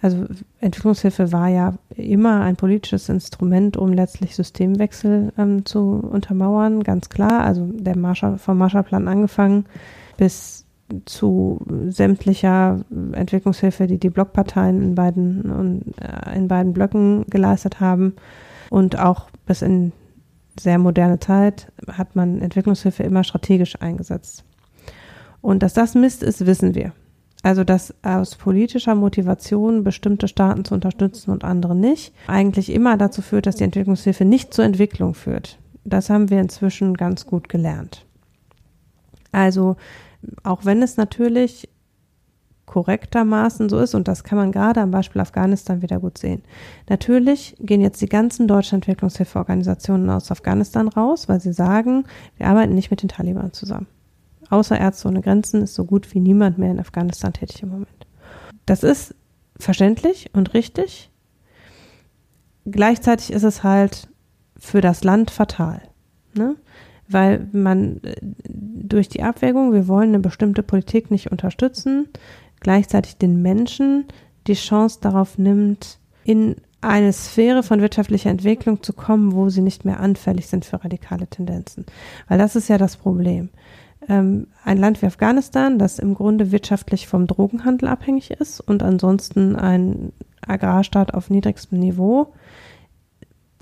Also Entwicklungshilfe war ja immer ein politisches Instrument, um letztlich Systemwechsel ähm, zu untermauern, ganz klar. Also der Marshall, vom Marshallplan angefangen bis zu sämtlicher Entwicklungshilfe, die die Blockparteien in beiden, äh, in beiden Blöcken geleistet haben und auch bis in sehr moderne Zeit hat man Entwicklungshilfe immer strategisch eingesetzt. Und dass das Mist ist, wissen wir. Also, dass aus politischer Motivation bestimmte Staaten zu unterstützen und andere nicht, eigentlich immer dazu führt, dass die Entwicklungshilfe nicht zur Entwicklung führt. Das haben wir inzwischen ganz gut gelernt. Also, auch wenn es natürlich korrektermaßen so ist, und das kann man gerade am Beispiel Afghanistan wieder gut sehen. Natürlich gehen jetzt die ganzen deutschen Entwicklungshilfeorganisationen aus Afghanistan raus, weil sie sagen, wir arbeiten nicht mit den Taliban zusammen außer Ärzte ohne Grenzen ist so gut wie niemand mehr in Afghanistan tätig im Moment. Das ist verständlich und richtig. Gleichzeitig ist es halt für das Land fatal. Ne? Weil man äh, durch die Abwägung, wir wollen eine bestimmte Politik nicht unterstützen, gleichzeitig den Menschen die Chance darauf nimmt, in eine Sphäre von wirtschaftlicher Entwicklung zu kommen, wo sie nicht mehr anfällig sind für radikale Tendenzen. Weil das ist ja das Problem ähm, ein Land wie Afghanistan, das im Grunde wirtschaftlich vom Drogenhandel abhängig ist und ansonsten ein Agrarstaat auf niedrigstem Niveau,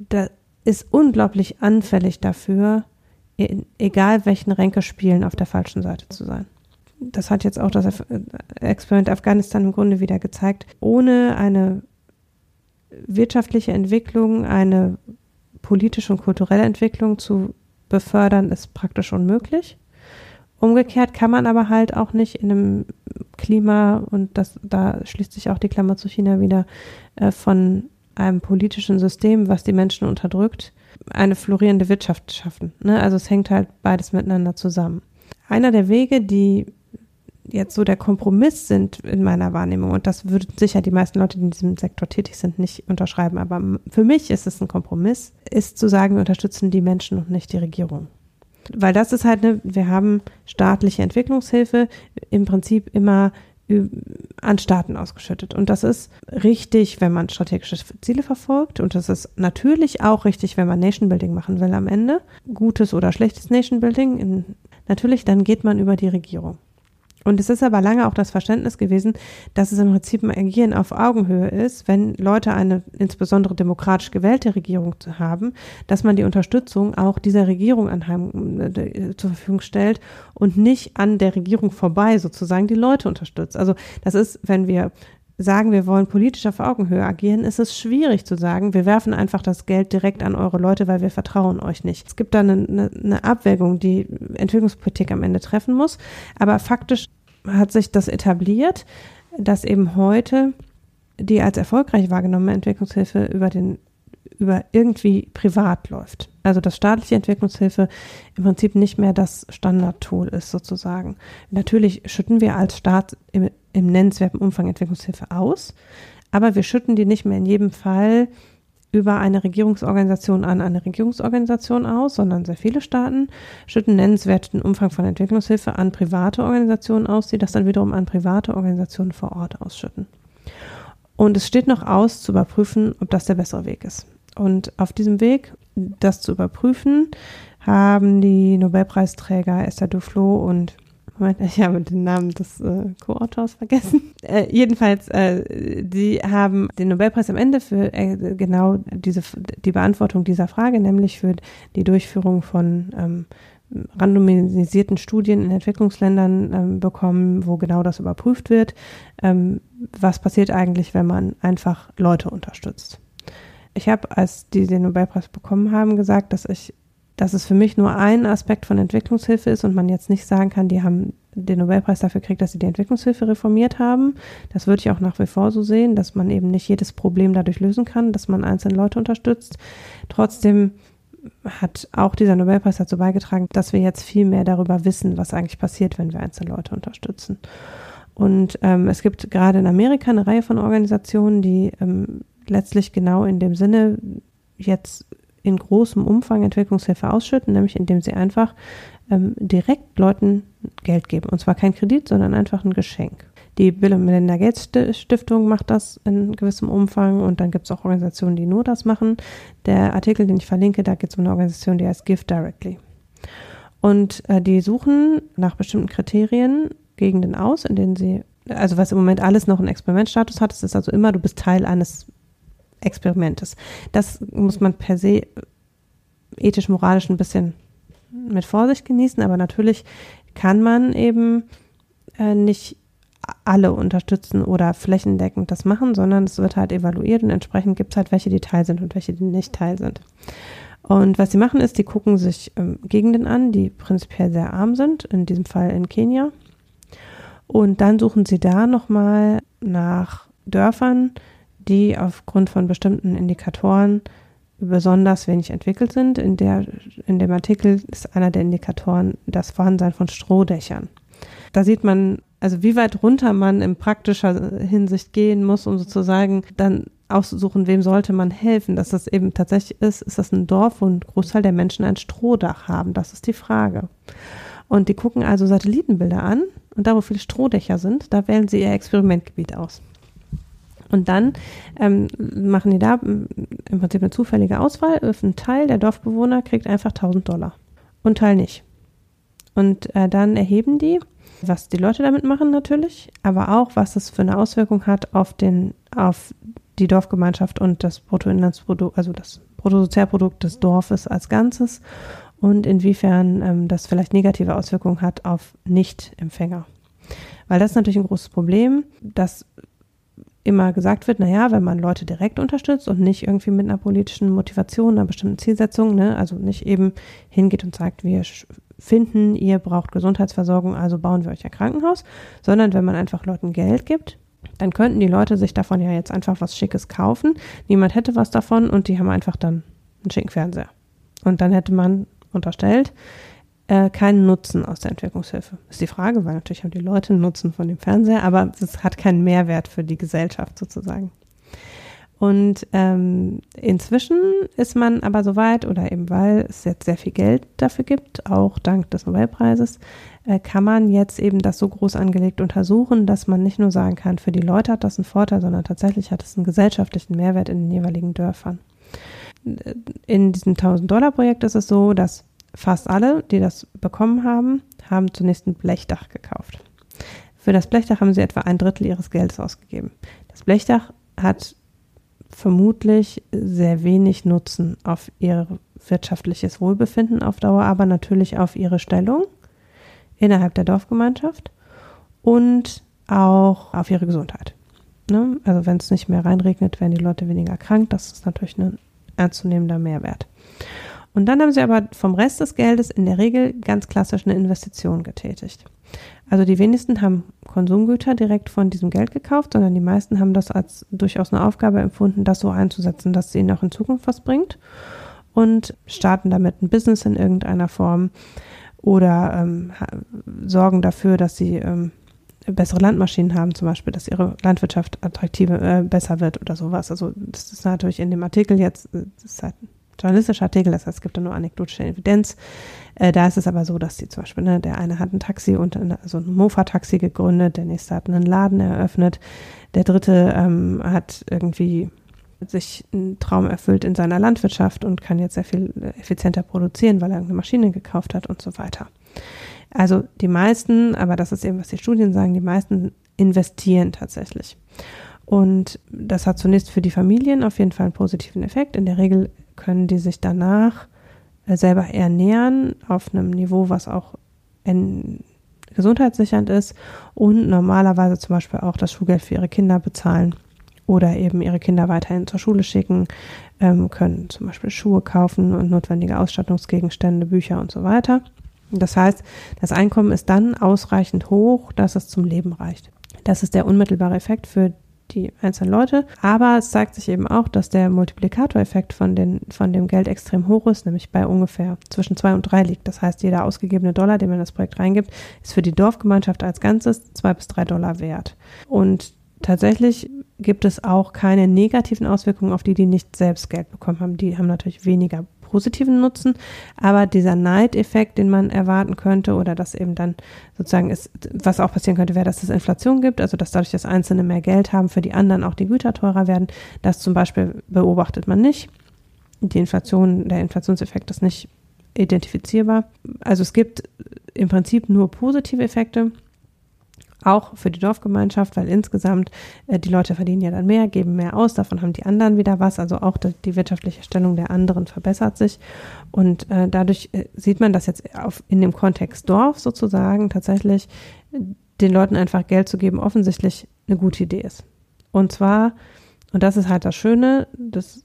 da ist unglaublich anfällig dafür, egal welchen Ränkespielen auf der falschen Seite zu sein. Das hat jetzt auch das Experiment Afghanistan im Grunde wieder gezeigt. Ohne eine wirtschaftliche Entwicklung, eine politische und kulturelle Entwicklung zu befördern, ist praktisch unmöglich. Umgekehrt kann man aber halt auch nicht in einem Klima, und das, da schließt sich auch die Klammer zu China wieder, äh, von einem politischen System, was die Menschen unterdrückt, eine florierende Wirtschaft schaffen. Ne? Also es hängt halt beides miteinander zusammen. Einer der Wege, die jetzt so der Kompromiss sind in meiner Wahrnehmung, und das würden sicher die meisten Leute, die in diesem Sektor tätig sind, nicht unterschreiben, aber für mich ist es ein Kompromiss, ist zu sagen, wir unterstützen die Menschen und nicht die Regierung weil das ist halt, ne, wir haben staatliche Entwicklungshilfe im Prinzip immer an Staaten ausgeschüttet. Und das ist richtig, wenn man strategische Ziele verfolgt. Und das ist natürlich auch richtig, wenn man Nation Building machen will am Ende. Gutes oder schlechtes Nation Building. In, natürlich, dann geht man über die Regierung. Und es ist aber lange auch das Verständnis gewesen, dass es im Prinzip ein Agieren auf Augenhöhe ist, wenn Leute eine insbesondere demokratisch gewählte Regierung haben, dass man die Unterstützung auch dieser Regierung anheim, äh, zur Verfügung stellt und nicht an der Regierung vorbei sozusagen die Leute unterstützt. Also das ist, wenn wir sagen, wir wollen politisch auf Augenhöhe agieren, ist es schwierig zu sagen, wir werfen einfach das Geld direkt an eure Leute, weil wir vertrauen euch nicht. Es gibt da eine, eine, eine Abwägung, die Entwicklungspolitik am Ende treffen muss. Aber faktisch hat sich das etabliert, dass eben heute die als erfolgreich wahrgenommene Entwicklungshilfe über den über irgendwie privat läuft. Also dass staatliche Entwicklungshilfe im Prinzip nicht mehr das Standardtool ist sozusagen. Natürlich schütten wir als Staat im, nennenswerten Umfang Entwicklungshilfe aus, aber wir schütten die nicht mehr in jedem Fall über eine Regierungsorganisation an eine Regierungsorganisation aus, sondern sehr viele Staaten schütten nennenswerten Umfang von Entwicklungshilfe an private Organisationen aus, die das dann wiederum an private Organisationen vor Ort ausschütten. Und es steht noch aus, zu überprüfen, ob das der bessere Weg ist. Und auf diesem Weg, das zu überprüfen, haben die Nobelpreisträger Esther Duflo und ich habe den Namen des äh, Co-Autors vergessen. Äh, jedenfalls, äh, die haben den Nobelpreis am Ende für äh, genau diese die Beantwortung dieser Frage, nämlich für die Durchführung von ähm, randomisierten Studien in Entwicklungsländern ähm, bekommen, wo genau das überprüft wird. Ähm, was passiert eigentlich, wenn man einfach Leute unterstützt? Ich habe, als die den Nobelpreis bekommen haben, gesagt, dass ich dass es für mich nur ein Aspekt von Entwicklungshilfe ist und man jetzt nicht sagen kann, die haben den Nobelpreis dafür kriegt, dass sie die Entwicklungshilfe reformiert haben. Das würde ich auch nach wie vor so sehen, dass man eben nicht jedes Problem dadurch lösen kann, dass man einzelne Leute unterstützt. Trotzdem hat auch dieser Nobelpreis dazu beigetragen, dass wir jetzt viel mehr darüber wissen, was eigentlich passiert, wenn wir einzelne Leute unterstützen. Und ähm, es gibt gerade in Amerika eine Reihe von Organisationen, die ähm, letztlich genau in dem Sinne jetzt in großem Umfang Entwicklungshilfe ausschütten, nämlich indem sie einfach ähm, direkt Leuten Geld geben. Und zwar kein Kredit, sondern einfach ein Geschenk. Die Bill und Melinda Gates Stiftung macht das in gewissem Umfang und dann gibt es auch Organisationen, die nur das machen. Der Artikel, den ich verlinke, da geht es um eine Organisation, die heißt Give Directly. Und äh, die suchen nach bestimmten Kriterien Gegenden aus, in denen sie, also was im Moment alles noch einen Experimentstatus hat, es ist also immer, du bist Teil eines Experimentes. Das muss man per se ethisch-moralisch ein bisschen mit Vorsicht genießen, aber natürlich kann man eben äh, nicht alle unterstützen oder flächendeckend das machen, sondern es wird halt evaluiert und entsprechend gibt es halt welche, die Teil sind und welche, die nicht Teil sind. Und was sie machen ist, die gucken sich ähm, Gegenden an, die prinzipiell sehr arm sind, in diesem Fall in Kenia. Und dann suchen sie da nochmal nach Dörfern, die aufgrund von bestimmten Indikatoren besonders wenig entwickelt sind. In, der, in dem Artikel ist einer der Indikatoren das Vorhandensein von Strohdächern. Da sieht man, also wie weit runter man in praktischer Hinsicht gehen muss, um sozusagen dann auszusuchen, wem sollte man helfen. Dass das eben tatsächlich ist, ist das ein Dorf, wo ein Großteil der Menschen ein Strohdach haben. Das ist die Frage. Und die gucken also Satellitenbilder an und da, wo viele Strohdächer sind, da wählen sie ihr Experimentgebiet aus. Und dann ähm, machen die da im Prinzip eine zufällige Auswahl. Ein Teil der Dorfbewohner kriegt einfach 1000 Dollar und Teil nicht. Und äh, dann erheben die, was die Leute damit machen natürlich, aber auch, was es für eine Auswirkung hat auf den, auf die Dorfgemeinschaft und das Bruttoinlandsprodukt, also das Bruttosozialprodukt des Dorfes als Ganzes und inwiefern ähm, das vielleicht negative Auswirkungen hat auf Nicht-Empfänger. Weil das ist natürlich ein großes Problem, dass immer gesagt wird, naja, wenn man Leute direkt unterstützt und nicht irgendwie mit einer politischen Motivation, einer bestimmten Zielsetzung, ne, also nicht eben hingeht und sagt, wir finden, ihr braucht Gesundheitsversorgung, also bauen wir euch ein Krankenhaus, sondern wenn man einfach Leuten Geld gibt, dann könnten die Leute sich davon ja jetzt einfach was Schickes kaufen. Niemand hätte was davon und die haben einfach dann einen schicken Fernseher. Und dann hätte man unterstellt, äh, keinen Nutzen aus der Entwicklungshilfe. Ist die Frage, weil natürlich haben die Leute einen Nutzen von dem Fernseher, aber es hat keinen Mehrwert für die Gesellschaft sozusagen. Und ähm, inzwischen ist man aber soweit, oder eben weil es jetzt sehr viel Geld dafür gibt, auch dank des Nobelpreises, äh, kann man jetzt eben das so groß angelegt untersuchen, dass man nicht nur sagen kann, für die Leute hat das einen Vorteil, sondern tatsächlich hat es einen gesellschaftlichen Mehrwert in den jeweiligen Dörfern. In diesem 1000-Dollar-Projekt ist es so, dass Fast alle, die das bekommen haben, haben zunächst ein Blechdach gekauft. Für das Blechdach haben sie etwa ein Drittel ihres Geldes ausgegeben. Das Blechdach hat vermutlich sehr wenig Nutzen auf ihr wirtschaftliches Wohlbefinden auf Dauer, aber natürlich auf ihre Stellung innerhalb der Dorfgemeinschaft und auch auf ihre Gesundheit. Ne? Also wenn es nicht mehr reinregnet, werden die Leute weniger krank. Das ist natürlich ein ernstzunehmender Mehrwert. Und dann haben sie aber vom Rest des Geldes in der Regel ganz klassisch eine Investition getätigt. Also die wenigsten haben Konsumgüter direkt von diesem Geld gekauft, sondern die meisten haben das als durchaus eine Aufgabe empfunden, das so einzusetzen, dass es ihnen auch in Zukunft was bringt und starten damit ein Business in irgendeiner Form oder ähm, sorgen dafür, dass sie ähm, bessere Landmaschinen haben, zum Beispiel, dass ihre Landwirtschaft attraktiver, äh, besser wird oder sowas. Also das ist natürlich in dem Artikel jetzt, das ist halt journalistischer Artikel, das heißt, es gibt da nur anekdotische Evidenz. Äh, da ist es aber so, dass die zum Beispiel, ne, der eine hat ein Taxi und eine, also ein Mofa-Taxi gegründet, der nächste hat einen Laden eröffnet, der dritte ähm, hat irgendwie sich einen Traum erfüllt in seiner Landwirtschaft und kann jetzt sehr viel effizienter produzieren, weil er eine Maschine gekauft hat und so weiter. Also die meisten, aber das ist eben, was die Studien sagen, die meisten investieren tatsächlich. Und das hat zunächst für die Familien auf jeden Fall einen positiven Effekt. In der Regel können die sich danach äh, selber ernähren auf einem Niveau, was auch gesundheitssichernd ist und normalerweise zum Beispiel auch das Schulgeld für ihre Kinder bezahlen oder eben ihre Kinder weiterhin zur Schule schicken, ähm, können zum Beispiel Schuhe kaufen und notwendige Ausstattungsgegenstände, Bücher und so weiter. Das heißt, das Einkommen ist dann ausreichend hoch, dass es zum Leben reicht. Das ist der unmittelbare Effekt für die einzelnen Leute. Aber es zeigt sich eben auch, dass der Multiplikatoreffekt von, den, von dem Geld extrem hoch ist, nämlich bei ungefähr zwischen zwei und drei liegt. Das heißt, jeder ausgegebene Dollar, den man in das Projekt reingibt, ist für die Dorfgemeinschaft als Ganzes zwei bis drei Dollar wert. Und tatsächlich gibt es auch keine negativen Auswirkungen auf die, die nicht selbst Geld bekommen haben. Die haben natürlich weniger positiven Nutzen, aber dieser Neideffekt, den man erwarten könnte oder dass eben dann sozusagen ist, was auch passieren könnte, wäre, dass es Inflation gibt, also dass dadurch, dass Einzelne mehr Geld haben, für die anderen auch die Güter teurer werden. Das zum Beispiel beobachtet man nicht. Die Inflation, der Inflationseffekt ist nicht identifizierbar. Also es gibt im Prinzip nur positive Effekte auch für die Dorfgemeinschaft, weil insgesamt äh, die Leute verdienen ja dann mehr, geben mehr aus, davon haben die anderen wieder was, also auch die, die wirtschaftliche Stellung der anderen verbessert sich. Und äh, dadurch äh, sieht man, dass jetzt auf, in dem Kontext Dorf sozusagen tatsächlich den Leuten einfach Geld zu geben offensichtlich eine gute Idee ist. Und zwar, und das ist halt das Schöne, dass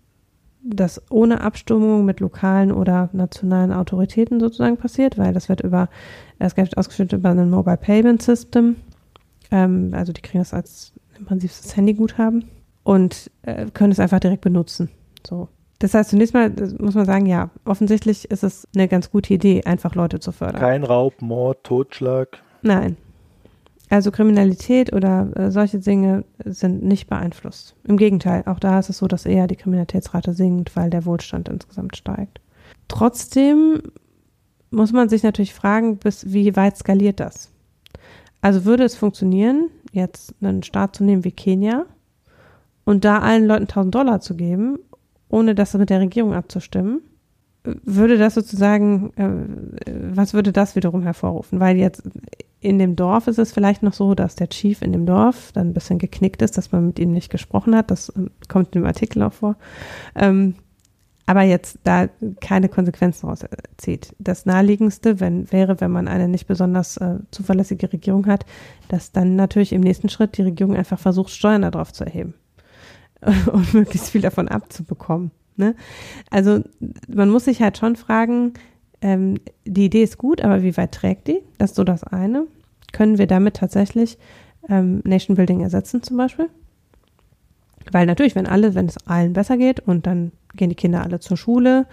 das ohne Abstimmung mit lokalen oder nationalen Autoritäten sozusagen passiert, weil das wird über, das Geld ausgeschüttet über ein Mobile Payment System, ähm, also die kriegen das als im Prinzip das Handyguthaben und äh, können es einfach direkt benutzen. So. Das heißt, zunächst mal muss man sagen, ja, offensichtlich ist es eine ganz gute Idee, einfach Leute zu fördern. Kein Raub, Mord, Totschlag. Nein. Also Kriminalität oder äh, solche Dinge sind nicht beeinflusst. Im Gegenteil, auch da ist es so, dass eher die Kriminalitätsrate sinkt, weil der Wohlstand insgesamt steigt. Trotzdem muss man sich natürlich fragen, bis wie weit skaliert das? Also würde es funktionieren, jetzt einen Staat zu nehmen wie Kenia und da allen Leuten 1000 Dollar zu geben, ohne das mit der Regierung abzustimmen? Würde das sozusagen, äh, was würde das wiederum hervorrufen? Weil jetzt in dem Dorf ist es vielleicht noch so, dass der Chief in dem Dorf dann ein bisschen geknickt ist, dass man mit ihm nicht gesprochen hat. Das äh, kommt in dem Artikel auch vor. Ähm, aber jetzt da keine Konsequenzen rauszieht. Das naheliegendste wenn, wäre, wenn man eine nicht besonders äh, zuverlässige Regierung hat, dass dann natürlich im nächsten Schritt die Regierung einfach versucht, Steuern darauf zu erheben und möglichst viel davon abzubekommen. Ne? Also man muss sich halt schon fragen, ähm, die Idee ist gut, aber wie weit trägt die? Das ist so das eine. Können wir damit tatsächlich ähm, Nation Building ersetzen zum Beispiel? Weil natürlich, wenn alle, wenn es allen besser geht und dann gehen die Kinder alle zur Schule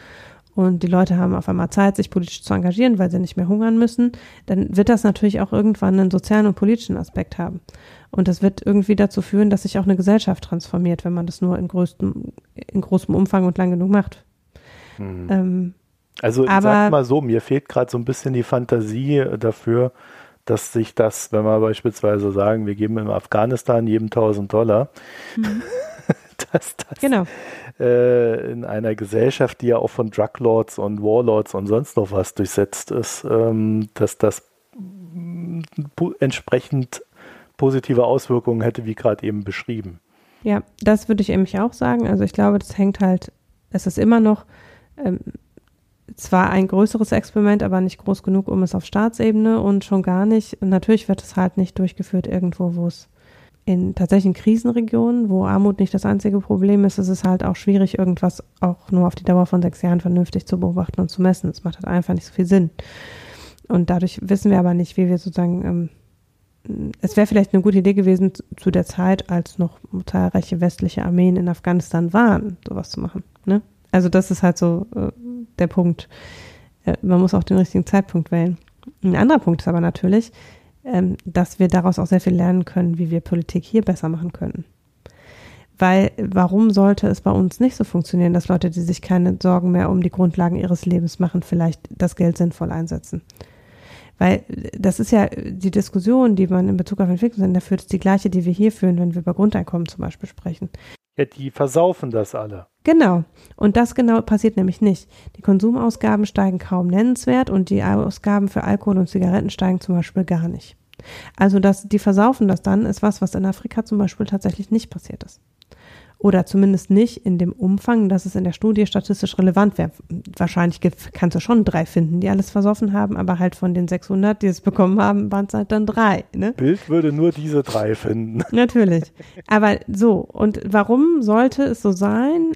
und die Leute haben auf einmal Zeit, sich politisch zu engagieren, weil sie nicht mehr hungern müssen, dann wird das natürlich auch irgendwann einen sozialen und politischen Aspekt haben. Und das wird irgendwie dazu führen, dass sich auch eine Gesellschaft transformiert, wenn man das nur in, größtem, in großem Umfang und lang genug macht. Mhm. Ähm, also aber, sag mal so, mir fehlt gerade so ein bisschen die Fantasie dafür, dass sich das, wenn wir beispielsweise sagen, wir geben in Afghanistan jedem 1000 Dollar, mhm. dass das genau. äh, in einer Gesellschaft, die ja auch von Druglords und Warlords und sonst noch was durchsetzt ist, ähm, dass das entsprechend positive Auswirkungen hätte, wie gerade eben beschrieben. Ja, das würde ich nämlich auch sagen. Also ich glaube, das hängt halt, es ist immer noch ähm, zwar ein größeres Experiment, aber nicht groß genug, um es auf Staatsebene und schon gar nicht. Natürlich wird es halt nicht durchgeführt irgendwo, wo es in tatsächlichen Krisenregionen, wo Armut nicht das einzige Problem ist, ist es halt auch schwierig, irgendwas auch nur auf die Dauer von sechs Jahren vernünftig zu beobachten und zu messen. Es macht halt einfach nicht so viel Sinn. Und dadurch wissen wir aber nicht, wie wir sozusagen, ähm, es wäre vielleicht eine gute Idee gewesen, zu der Zeit, als noch zahlreiche westliche Armeen in Afghanistan waren, sowas zu machen. Ne? Also das ist halt so äh, der Punkt. Äh, man muss auch den richtigen Zeitpunkt wählen. Ein anderer Punkt ist aber natürlich, ähm, dass wir daraus auch sehr viel lernen können, wie wir Politik hier besser machen können. Weil warum sollte es bei uns nicht so funktionieren, dass Leute, die sich keine Sorgen mehr um die Grundlagen ihres Lebens machen, vielleicht das Geld sinnvoll einsetzen? Weil das ist ja die Diskussion, die man in Bezug auf Entwicklungsländer führt, ist die gleiche, die wir hier führen, wenn wir über Grundeinkommen zum Beispiel sprechen. Ja, die versaufen das alle. Genau. Und das genau passiert nämlich nicht. Die Konsumausgaben steigen kaum nennenswert und die Ausgaben für Alkohol und Zigaretten steigen zum Beispiel gar nicht. Also das, die versaufen das dann, ist was, was in Afrika zum Beispiel tatsächlich nicht passiert ist. Oder zumindest nicht in dem Umfang, dass es in der Studie statistisch relevant wäre. Wahrscheinlich kannst du schon drei finden, die alles versoffen haben, aber halt von den 600, die es bekommen haben, waren es halt dann drei. Ne? Bild würde nur diese drei finden. Natürlich. Aber so, und warum sollte es so sein?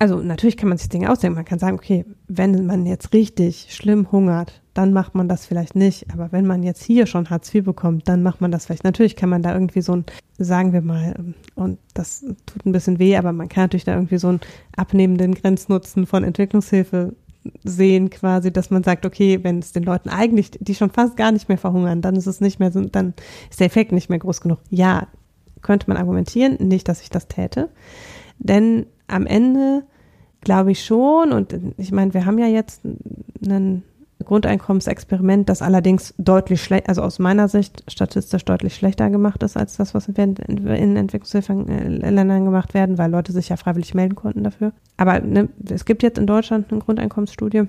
Also natürlich kann man sich Dinge ausdenken. Man kann sagen, okay, wenn man jetzt richtig schlimm hungert, dann macht man das vielleicht nicht. Aber wenn man jetzt hier schon Hartz IV bekommt, dann macht man das vielleicht. Natürlich kann man da irgendwie so ein, sagen wir mal, und das tut ein bisschen weh, aber man kann natürlich da irgendwie so einen abnehmenden Grenznutzen von Entwicklungshilfe sehen, quasi, dass man sagt, okay, wenn es den Leuten eigentlich, die schon fast gar nicht mehr verhungern, dann ist es nicht mehr so, dann ist der Effekt nicht mehr groß genug. Ja, könnte man argumentieren, nicht, dass ich das täte. Denn am Ende glaube ich schon, und ich meine, wir haben ja jetzt ein Grundeinkommensexperiment, das allerdings deutlich schlecht, also aus meiner Sicht statistisch deutlich schlechter gemacht ist als das, was in Entwicklungshilfeländern gemacht werden, weil Leute sich ja freiwillig melden konnten dafür. Aber ne, es gibt jetzt in Deutschland eine Grundeinkommensstudie.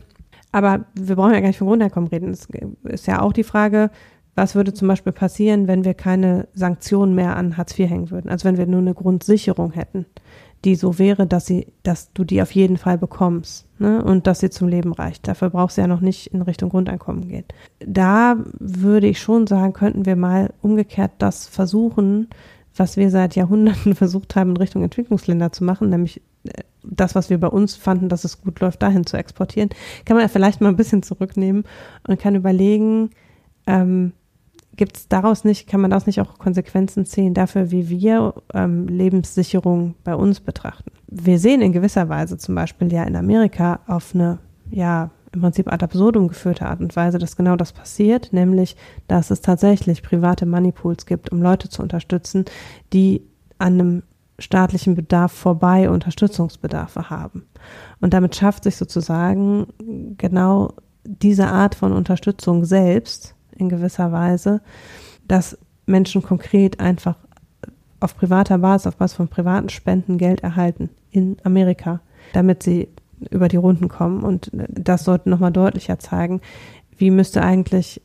Aber wir brauchen ja gar nicht von Grundeinkommen reden. Es ist ja auch die Frage, was würde zum Beispiel passieren, wenn wir keine Sanktionen mehr an Hartz IV hängen würden? Also wenn wir nur eine Grundsicherung hätten die so wäre, dass sie, dass du die auf jeden Fall bekommst ne? und dass sie zum Leben reicht. Dafür brauchst du ja noch nicht in Richtung Grundeinkommen gehen. Da würde ich schon sagen, könnten wir mal umgekehrt das versuchen, was wir seit Jahrhunderten versucht haben, in Richtung Entwicklungsländer zu machen, nämlich äh, das, was wir bei uns fanden, dass es gut läuft, dahin zu exportieren, kann man ja vielleicht mal ein bisschen zurücknehmen und kann überlegen, ähm, gibt es daraus nicht, kann man daraus nicht auch Konsequenzen ziehen dafür, wie wir ähm, Lebenssicherung bei uns betrachten? Wir sehen in gewisser Weise zum Beispiel ja in Amerika auf eine, ja, im Prinzip ad absurdum geführte Art und Weise, dass genau das passiert, nämlich, dass es tatsächlich private Moneypools gibt, um Leute zu unterstützen, die an einem staatlichen Bedarf vorbei Unterstützungsbedarfe haben. Und damit schafft sich sozusagen genau diese Art von Unterstützung selbst in gewisser Weise, dass Menschen konkret einfach auf privater Basis, auf Basis von privaten Spenden Geld erhalten in Amerika, damit sie über die Runden kommen. Und das sollte nochmal deutlicher zeigen, wie müsste eigentlich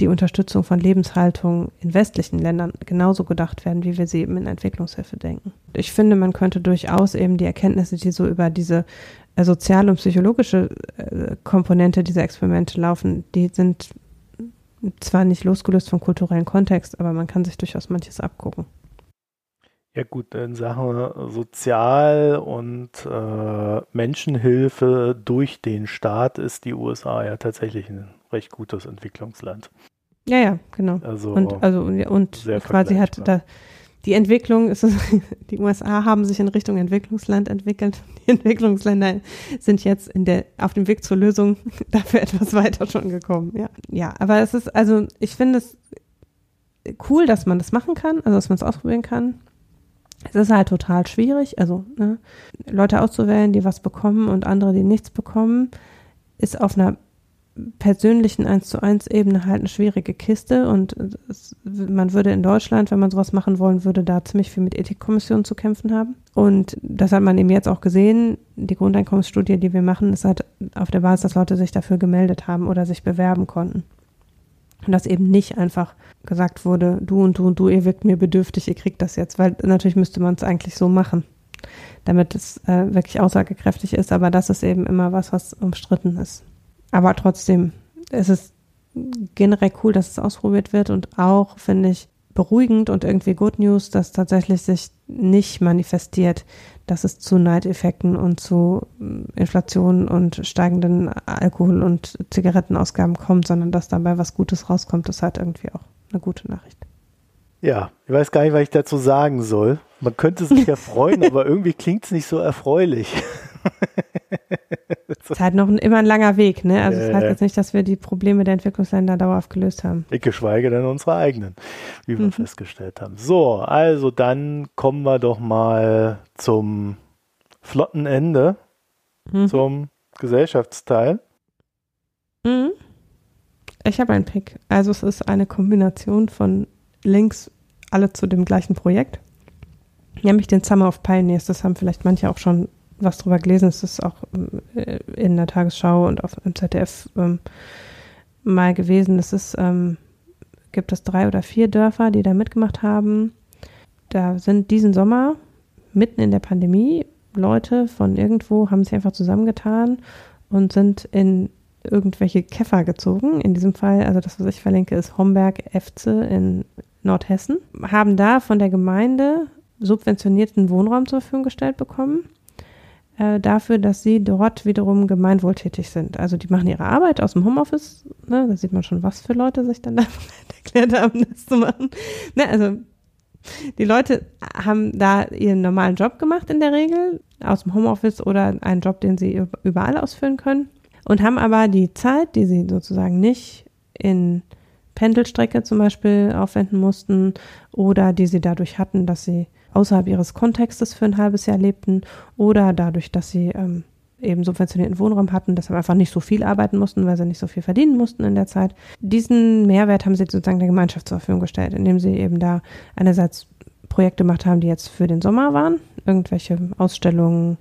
die Unterstützung von Lebenshaltung in westlichen Ländern genauso gedacht werden, wie wir sie eben in Entwicklungshilfe denken. Ich finde, man könnte durchaus eben die Erkenntnisse, die so über diese äh, soziale und psychologische äh, Komponente dieser Experimente laufen, die sind zwar nicht losgelöst vom kulturellen Kontext, aber man kann sich durchaus manches abgucken. Ja gut, in Sachen Sozial- und äh, Menschenhilfe durch den Staat ist die USA ja tatsächlich ein recht gutes Entwicklungsland. Ja, ja, genau. Also, und also und quasi hat da die Entwicklung ist die USA haben sich in Richtung Entwicklungsland entwickelt. Die Entwicklungsländer sind jetzt in der, auf dem Weg zur Lösung dafür etwas weiter schon gekommen. Ja, ja, aber es ist, also ich finde es cool, dass man das machen kann, also dass man es ausprobieren kann. Es ist halt total schwierig, also ne, Leute auszuwählen, die was bekommen und andere, die nichts bekommen, ist auf einer persönlichen 1 zu 1 Ebene halt eine schwierige Kiste und es, man würde in Deutschland, wenn man sowas machen wollen würde, da ziemlich viel mit Ethikkommissionen zu kämpfen haben. Und das hat man eben jetzt auch gesehen. Die Grundeinkommensstudie, die wir machen, ist halt auf der Basis, dass Leute sich dafür gemeldet haben oder sich bewerben konnten. Und dass eben nicht einfach gesagt wurde, du und du und du, ihr wirkt mir bedürftig, ihr kriegt das jetzt, weil natürlich müsste man es eigentlich so machen, damit es äh, wirklich aussagekräftig ist, aber das ist eben immer was, was umstritten ist. Aber trotzdem, es ist generell cool, dass es ausprobiert wird und auch, finde ich, beruhigend und irgendwie Good News, dass tatsächlich sich nicht manifestiert, dass es zu Neideffekten und zu mm, Inflation und steigenden Alkohol- und Zigarettenausgaben kommt, sondern dass dabei was Gutes rauskommt, das ist halt irgendwie auch eine gute Nachricht. Ja, ich weiß gar nicht, was ich dazu sagen soll. Man könnte sich ja freuen, aber irgendwie klingt es nicht so erfreulich. Es ist halt noch ein, immer ein langer Weg, ne? Also es äh, heißt jetzt nicht, dass wir die Probleme der Entwicklungsländer dauerhaft gelöst haben. Ich geschweige denn unsere eigenen, wie wir mhm. festgestellt haben. So, also dann kommen wir doch mal zum flotten Ende, mhm. zum Gesellschaftsteil. Mhm. Ich habe einen Pick. Also es ist eine Kombination von Links alle zu dem gleichen Projekt. Nämlich den Summer of Pioneers. Das haben vielleicht manche auch schon was drüber gelesen. Es ist auch äh, in der Tagesschau und auf dem ZDF ähm, mal gewesen. Es ist, ähm, gibt es drei oder vier Dörfer, die da mitgemacht haben. Da sind diesen Sommer mitten in der Pandemie Leute von irgendwo haben sich einfach zusammengetan und sind in irgendwelche Käfer gezogen. In diesem Fall, also das, was ich verlinke, ist Homberg-Efze in Nordhessen. Haben da von der Gemeinde subventionierten Wohnraum zur Verfügung gestellt bekommen. Äh, dafür, dass sie dort wiederum gemeinwohltätig sind. Also die machen ihre Arbeit aus dem Homeoffice. Ne? Da sieht man schon, was für Leute sich dann da erklärt haben, das zu machen. Ne? Also die Leute haben da ihren normalen Job gemacht in der Regel, aus dem Homeoffice oder einen Job, den sie überall ausführen können und haben aber die Zeit, die sie sozusagen nicht in Pendelstrecke zum Beispiel aufwenden mussten oder die sie dadurch hatten, dass sie außerhalb ihres Kontextes für ein halbes Jahr lebten oder dadurch, dass sie ähm, eben subventionierten Wohnraum hatten, deshalb einfach nicht so viel arbeiten mussten, weil sie nicht so viel verdienen mussten in der Zeit. Diesen Mehrwert haben sie sozusagen der Gemeinschaft zur Verfügung gestellt, indem sie eben da einerseits Projekte gemacht haben, die jetzt für den Sommer waren, irgendwelche Ausstellungen,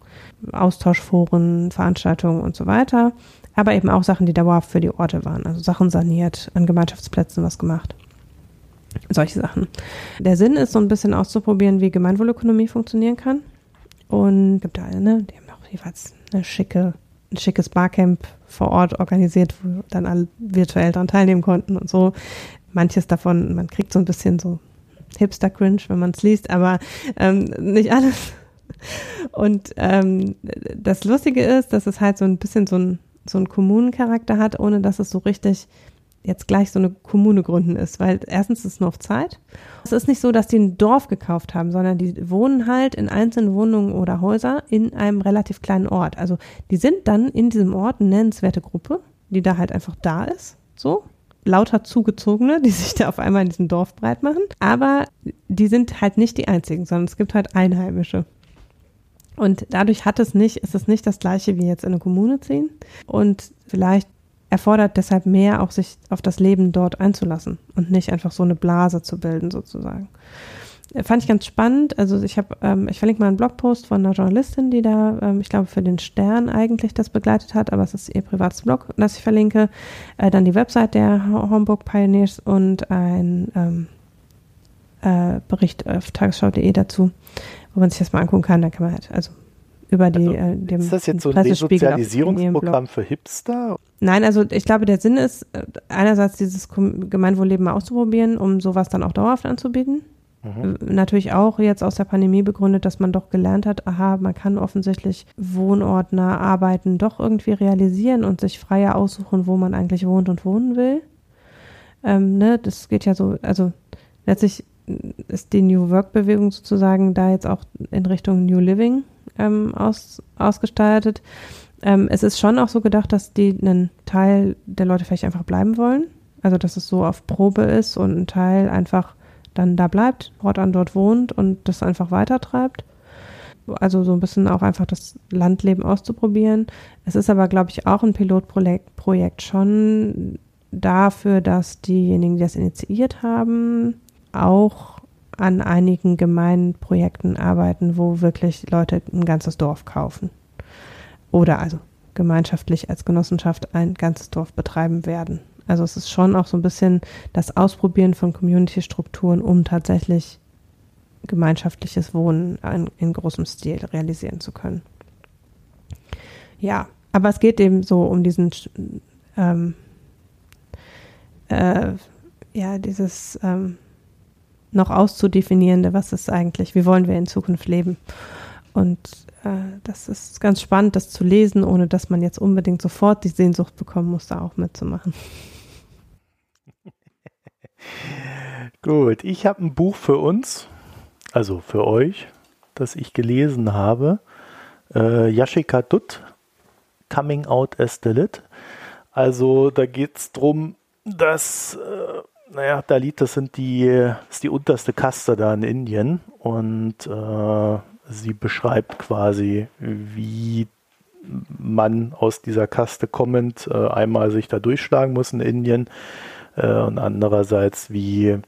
Austauschforen, Veranstaltungen und so weiter, aber eben auch Sachen, die dauerhaft für die Orte waren, also Sachen saniert, an Gemeinschaftsplätzen was gemacht. Solche Sachen. Der Sinn ist so ein bisschen auszuprobieren, wie Gemeinwohlökonomie funktionieren kann. Und gibt da alle, ne? Die haben auch jeweils eine schicke, ein schickes Barcamp vor Ort organisiert, wo dann alle virtuell daran teilnehmen konnten und so. Manches davon, man kriegt so ein bisschen so Hipster-Cringe, wenn man es liest, aber ähm, nicht alles. Und ähm, das Lustige ist, dass es halt so ein bisschen so ein, so einen Kommunencharakter hat, ohne dass es so richtig jetzt gleich so eine Kommune gründen ist, weil erstens ist es auf Zeit. Es ist nicht so, dass die ein Dorf gekauft haben, sondern die wohnen halt in einzelnen Wohnungen oder Häuser in einem relativ kleinen Ort. Also die sind dann in diesem Ort eine nennenswerte Gruppe, die da halt einfach da ist, so. Lauter Zugezogene, die sich da auf einmal in diesem Dorf breit machen. Aber die sind halt nicht die einzigen, sondern es gibt halt Einheimische. Und dadurch hat es nicht, ist es nicht das gleiche wie jetzt in eine Kommune ziehen. Und vielleicht erfordert deshalb mehr, auch sich auf das Leben dort einzulassen und nicht einfach so eine Blase zu bilden, sozusagen. Äh, fand ich ganz spannend. Also ich habe, ähm, ich verlinke mal einen Blogpost von einer Journalistin, die da, ähm, ich glaube, für den Stern eigentlich das begleitet hat, aber es ist ihr privates Blog, das ich verlinke. Äh, dann die Website der Homburg Pioneers und ein ähm, äh, Bericht auf tagesschau.de dazu, wo man sich das mal angucken kann. Da kann man halt, also über die, also, äh, dem Ist das jetzt so ein Resozialisierungsprogramm für Hipster? Nein, also ich glaube, der Sinn ist, äh, einerseits dieses Gemeinwohlleben mal auszuprobieren, um sowas dann auch dauerhaft anzubieten. Mhm. Natürlich auch jetzt aus der Pandemie begründet, dass man doch gelernt hat, aha, man kann offensichtlich wohnortnah arbeiten doch irgendwie realisieren und sich freier aussuchen, wo man eigentlich wohnt und wohnen will. Ähm, ne, das geht ja so, also letztlich ist die New Work-Bewegung sozusagen da jetzt auch in Richtung New Living ähm, aus, ausgestaltet. Ähm, es ist schon auch so gedacht, dass die einen Teil der Leute vielleicht einfach bleiben wollen. Also dass es so auf Probe ist und ein Teil einfach dann da bleibt, an dort wohnt und das einfach weitertreibt. Also so ein bisschen auch einfach das Landleben auszuprobieren. Es ist aber, glaube ich, auch ein Pilotprojekt Projekt schon dafür, dass diejenigen, die das initiiert haben, auch an einigen Gemeinprojekten arbeiten, wo wirklich Leute ein ganzes Dorf kaufen. Oder also gemeinschaftlich als Genossenschaft ein ganzes Dorf betreiben werden. Also es ist schon auch so ein bisschen das Ausprobieren von Community-Strukturen, um tatsächlich gemeinschaftliches Wohnen in, in großem Stil realisieren zu können. Ja, aber es geht eben so um diesen ähm, äh, ja, dieses ähm, noch auszudefinierende, was ist eigentlich, wie wollen wir in Zukunft leben. Und äh, das ist ganz spannend, das zu lesen, ohne dass man jetzt unbedingt sofort die Sehnsucht bekommen muss, da auch mitzumachen. Gut, ich habe ein Buch für uns, also für euch, das ich gelesen habe. Äh, Yashika Dutt, Coming Out as Dalit. Also da geht es darum, dass äh, naja, Dalit, das sind die, ist die unterste Kaste da in Indien und äh, sie beschreibt quasi, wie man aus dieser Kaste kommend äh, einmal sich da durchschlagen muss in Indien äh, und andererseits, wie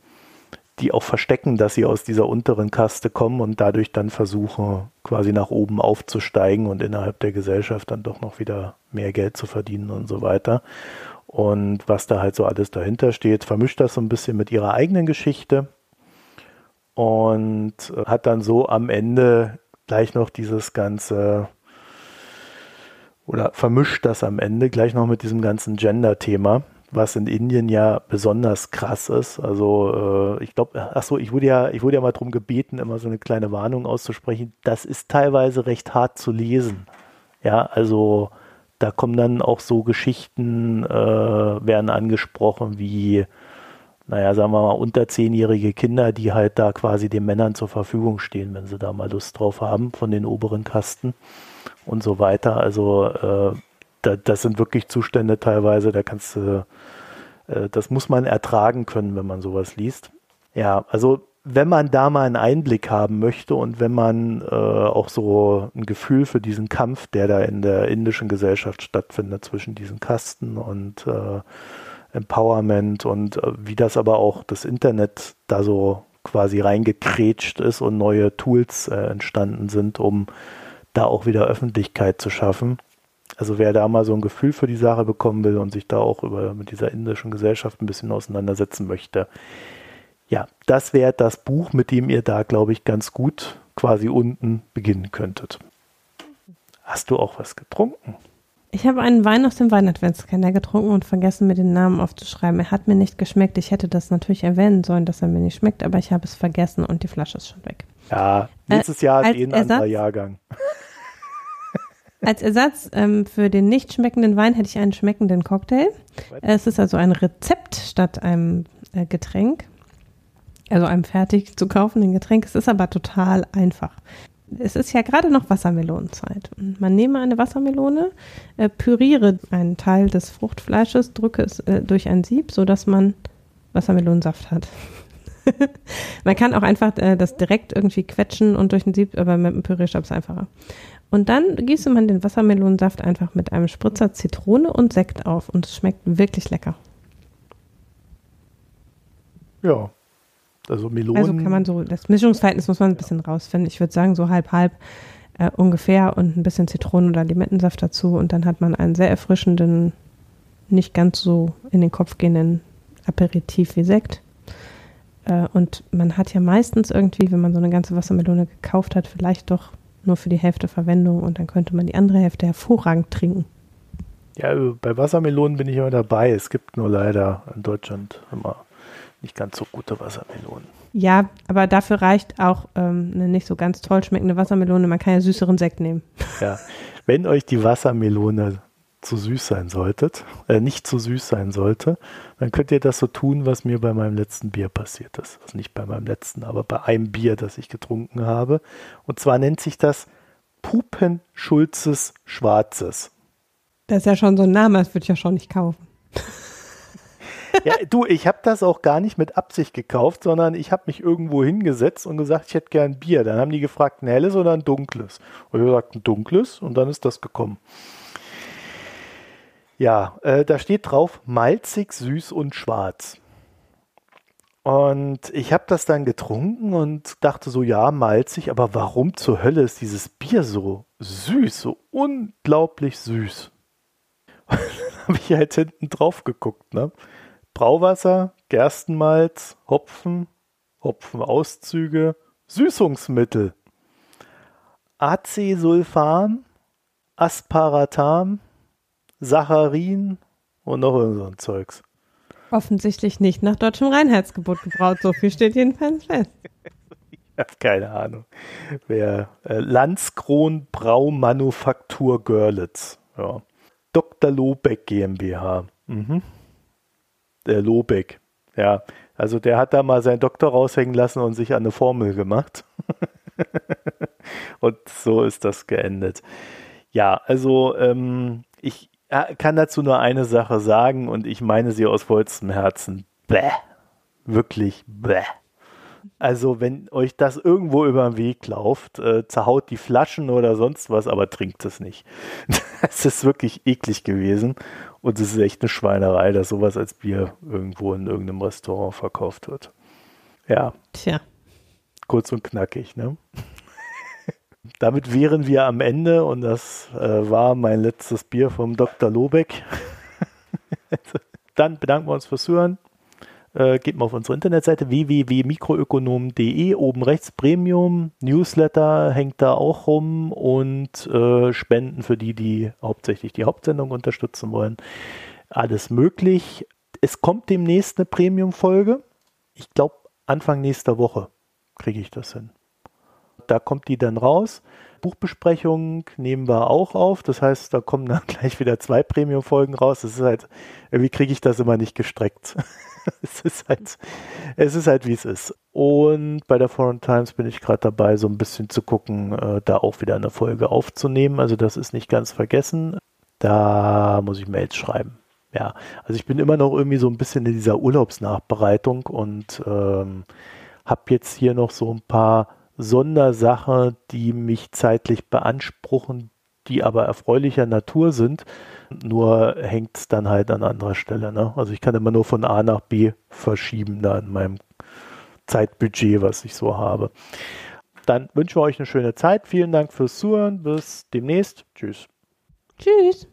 die auch verstecken, dass sie aus dieser unteren Kaste kommen und dadurch dann versuchen, quasi nach oben aufzusteigen und innerhalb der Gesellschaft dann doch noch wieder mehr Geld zu verdienen und so weiter und was da halt so alles dahinter steht, vermischt das so ein bisschen mit ihrer eigenen Geschichte und hat dann so am Ende gleich noch dieses ganze oder vermischt das am Ende gleich noch mit diesem ganzen Gender-Thema, was in Indien ja besonders krass ist. Also äh, ich glaube, ach so, ich wurde ja, ich wurde ja mal darum gebeten, immer so eine kleine Warnung auszusprechen. Das ist teilweise recht hart zu lesen. Ja, also da kommen dann auch so Geschichten, äh, werden angesprochen wie naja, sagen wir mal, unter zehnjährige Kinder, die halt da quasi den Männern zur Verfügung stehen, wenn sie da mal Lust drauf haben, von den oberen Kasten und so weiter. Also äh, da, das sind wirklich Zustände teilweise, da kannst du, äh, das muss man ertragen können, wenn man sowas liest. Ja, also wenn man da mal einen Einblick haben möchte und wenn man äh, auch so ein Gefühl für diesen Kampf, der da in der indischen Gesellschaft stattfindet zwischen diesen Kasten und äh, Empowerment und äh, wie das aber auch das Internet da so quasi reingekrätscht ist und neue Tools äh, entstanden sind, um da auch wieder Öffentlichkeit zu schaffen. Also wer da mal so ein Gefühl für die Sache bekommen will und sich da auch über mit dieser indischen Gesellschaft ein bisschen auseinandersetzen möchte, ja, das wäre das Buch, mit dem ihr da, glaube ich, ganz gut quasi unten beginnen könntet. Hast du auch was getrunken? Ich habe einen Wein aus dem Weinadventskalender getrunken und vergessen, mir den Namen aufzuschreiben. Er hat mir nicht geschmeckt. Ich hätte das natürlich erwähnen sollen, dass er mir nicht schmeckt, aber ich habe es vergessen und die Flasche ist schon weg. Ja, nächstes äh, Jahr ist eh ein anderer Jahrgang. Als Ersatz ähm, für den nicht schmeckenden Wein hätte ich einen schmeckenden Cocktail. Es ist also ein Rezept statt einem äh, Getränk. Also einem fertig zu kaufenden Getränk. Es ist aber total einfach es ist ja gerade noch Wassermelonenzeit. Man nehme eine Wassermelone, äh, püriere einen Teil des Fruchtfleisches, drücke es äh, durch ein Sieb, sodass man Wassermelonensaft hat. man kann auch einfach äh, das direkt irgendwie quetschen und durch ein Sieb, aber mit einem Pürierstab ist einfacher. Und dann gieße man den Wassermelonensaft einfach mit einem Spritzer Zitrone und Sekt auf und es schmeckt wirklich lecker. Ja, also Melonen. Also kann man so, das Mischungsverhältnis muss man ein bisschen rausfinden. Ich würde sagen, so halb, halb äh, ungefähr und ein bisschen Zitronen- oder Limettensaft dazu und dann hat man einen sehr erfrischenden, nicht ganz so in den Kopf gehenden Aperitif wie Sekt. Äh, und man hat ja meistens irgendwie, wenn man so eine ganze Wassermelone gekauft hat, vielleicht doch nur für die Hälfte Verwendung und dann könnte man die andere Hälfte hervorragend trinken. Ja, also bei Wassermelonen bin ich immer dabei. Es gibt nur leider in Deutschland immer nicht ganz so gute Wassermelonen. Ja, aber dafür reicht auch ähm, eine nicht so ganz toll schmeckende Wassermelone. Man kann ja süßeren Sekt nehmen. Ja, wenn euch die Wassermelone zu süß sein solltet, äh, nicht zu süß sein sollte, dann könnt ihr das so tun, was mir bei meinem letzten Bier passiert ist. Also nicht bei meinem letzten, aber bei einem Bier, das ich getrunken habe. Und zwar nennt sich das Pupenschulzes Schwarzes. Das ist ja schon so ein Name, das würde ich ja schon nicht kaufen. Ja, du, ich habe das auch gar nicht mit Absicht gekauft, sondern ich habe mich irgendwo hingesetzt und gesagt, ich hätte gern Bier. Dann haben die gefragt, ein helles oder ein dunkles? Und ich habe gesagt, ein dunkles und dann ist das gekommen. Ja, äh, da steht drauf malzig, süß und schwarz. Und ich habe das dann getrunken und dachte so, ja, malzig, aber warum zur Hölle ist dieses Bier so süß, so unglaublich süß? Habe ich halt hinten drauf geguckt, ne? Brauwasser, Gerstenmalz, Hopfen, Hopfenauszüge, Süßungsmittel, Acesulfam, Asparatam, Saccharin und noch irgend so ein Zeugs. Offensichtlich nicht nach deutschem Reinheitsgebot gebraut. So viel steht jedenfalls fest. ich habe keine Ahnung. Wer äh, Landskron Braumanufaktur Görlitz. Ja. Dr. Lobeck GmbH. Mhm der Lobeck. Ja, also der hat da mal seinen Doktor raushängen lassen und sich an eine Formel gemacht. und so ist das geendet. Ja, also ähm, ich kann dazu nur eine Sache sagen und ich meine sie aus vollstem Herzen. Bäh. Wirklich bäh. Also wenn euch das irgendwo über den Weg läuft, äh, zerhaut die Flaschen oder sonst was, aber trinkt es nicht. Das ist wirklich eklig gewesen und es ist echt eine Schweinerei, dass sowas als Bier irgendwo in irgendeinem Restaurant verkauft wird. Ja. Tja. Kurz und knackig, ne? Damit wären wir am Ende und das äh, war mein letztes Bier vom Dr. Lobeck. Dann bedanken wir uns fürs Zuhören. Äh, geht mal auf unsere Internetseite www.mikroökonom.de, oben rechts Premium, Newsletter hängt da auch rum und äh, Spenden für die, die hauptsächlich die Hauptsendung unterstützen wollen. Alles möglich. Es kommt demnächst eine Premium-Folge. Ich glaube, Anfang nächster Woche kriege ich das hin. Da kommt die dann raus. Buchbesprechung nehmen wir auch auf. Das heißt, da kommen dann gleich wieder zwei Premium-Folgen raus. Das ist halt, irgendwie kriege ich das immer nicht gestreckt. es ist halt, es ist halt, wie es ist. Und bei der Foreign Times bin ich gerade dabei, so ein bisschen zu gucken, äh, da auch wieder eine Folge aufzunehmen. Also das ist nicht ganz vergessen. Da muss ich Mails schreiben. Ja, also ich bin immer noch irgendwie so ein bisschen in dieser Urlaubsnachbereitung und ähm, habe jetzt hier noch so ein paar Sondersachen, die mich zeitlich beanspruchen, die aber erfreulicher Natur sind. Nur hängt es dann halt an anderer Stelle. Ne? Also ich kann immer nur von A nach B verschieben da in meinem Zeitbudget, was ich so habe. Dann wünschen wir euch eine schöne Zeit. Vielen Dank fürs Zuhören. Bis demnächst. Tschüss. Tschüss.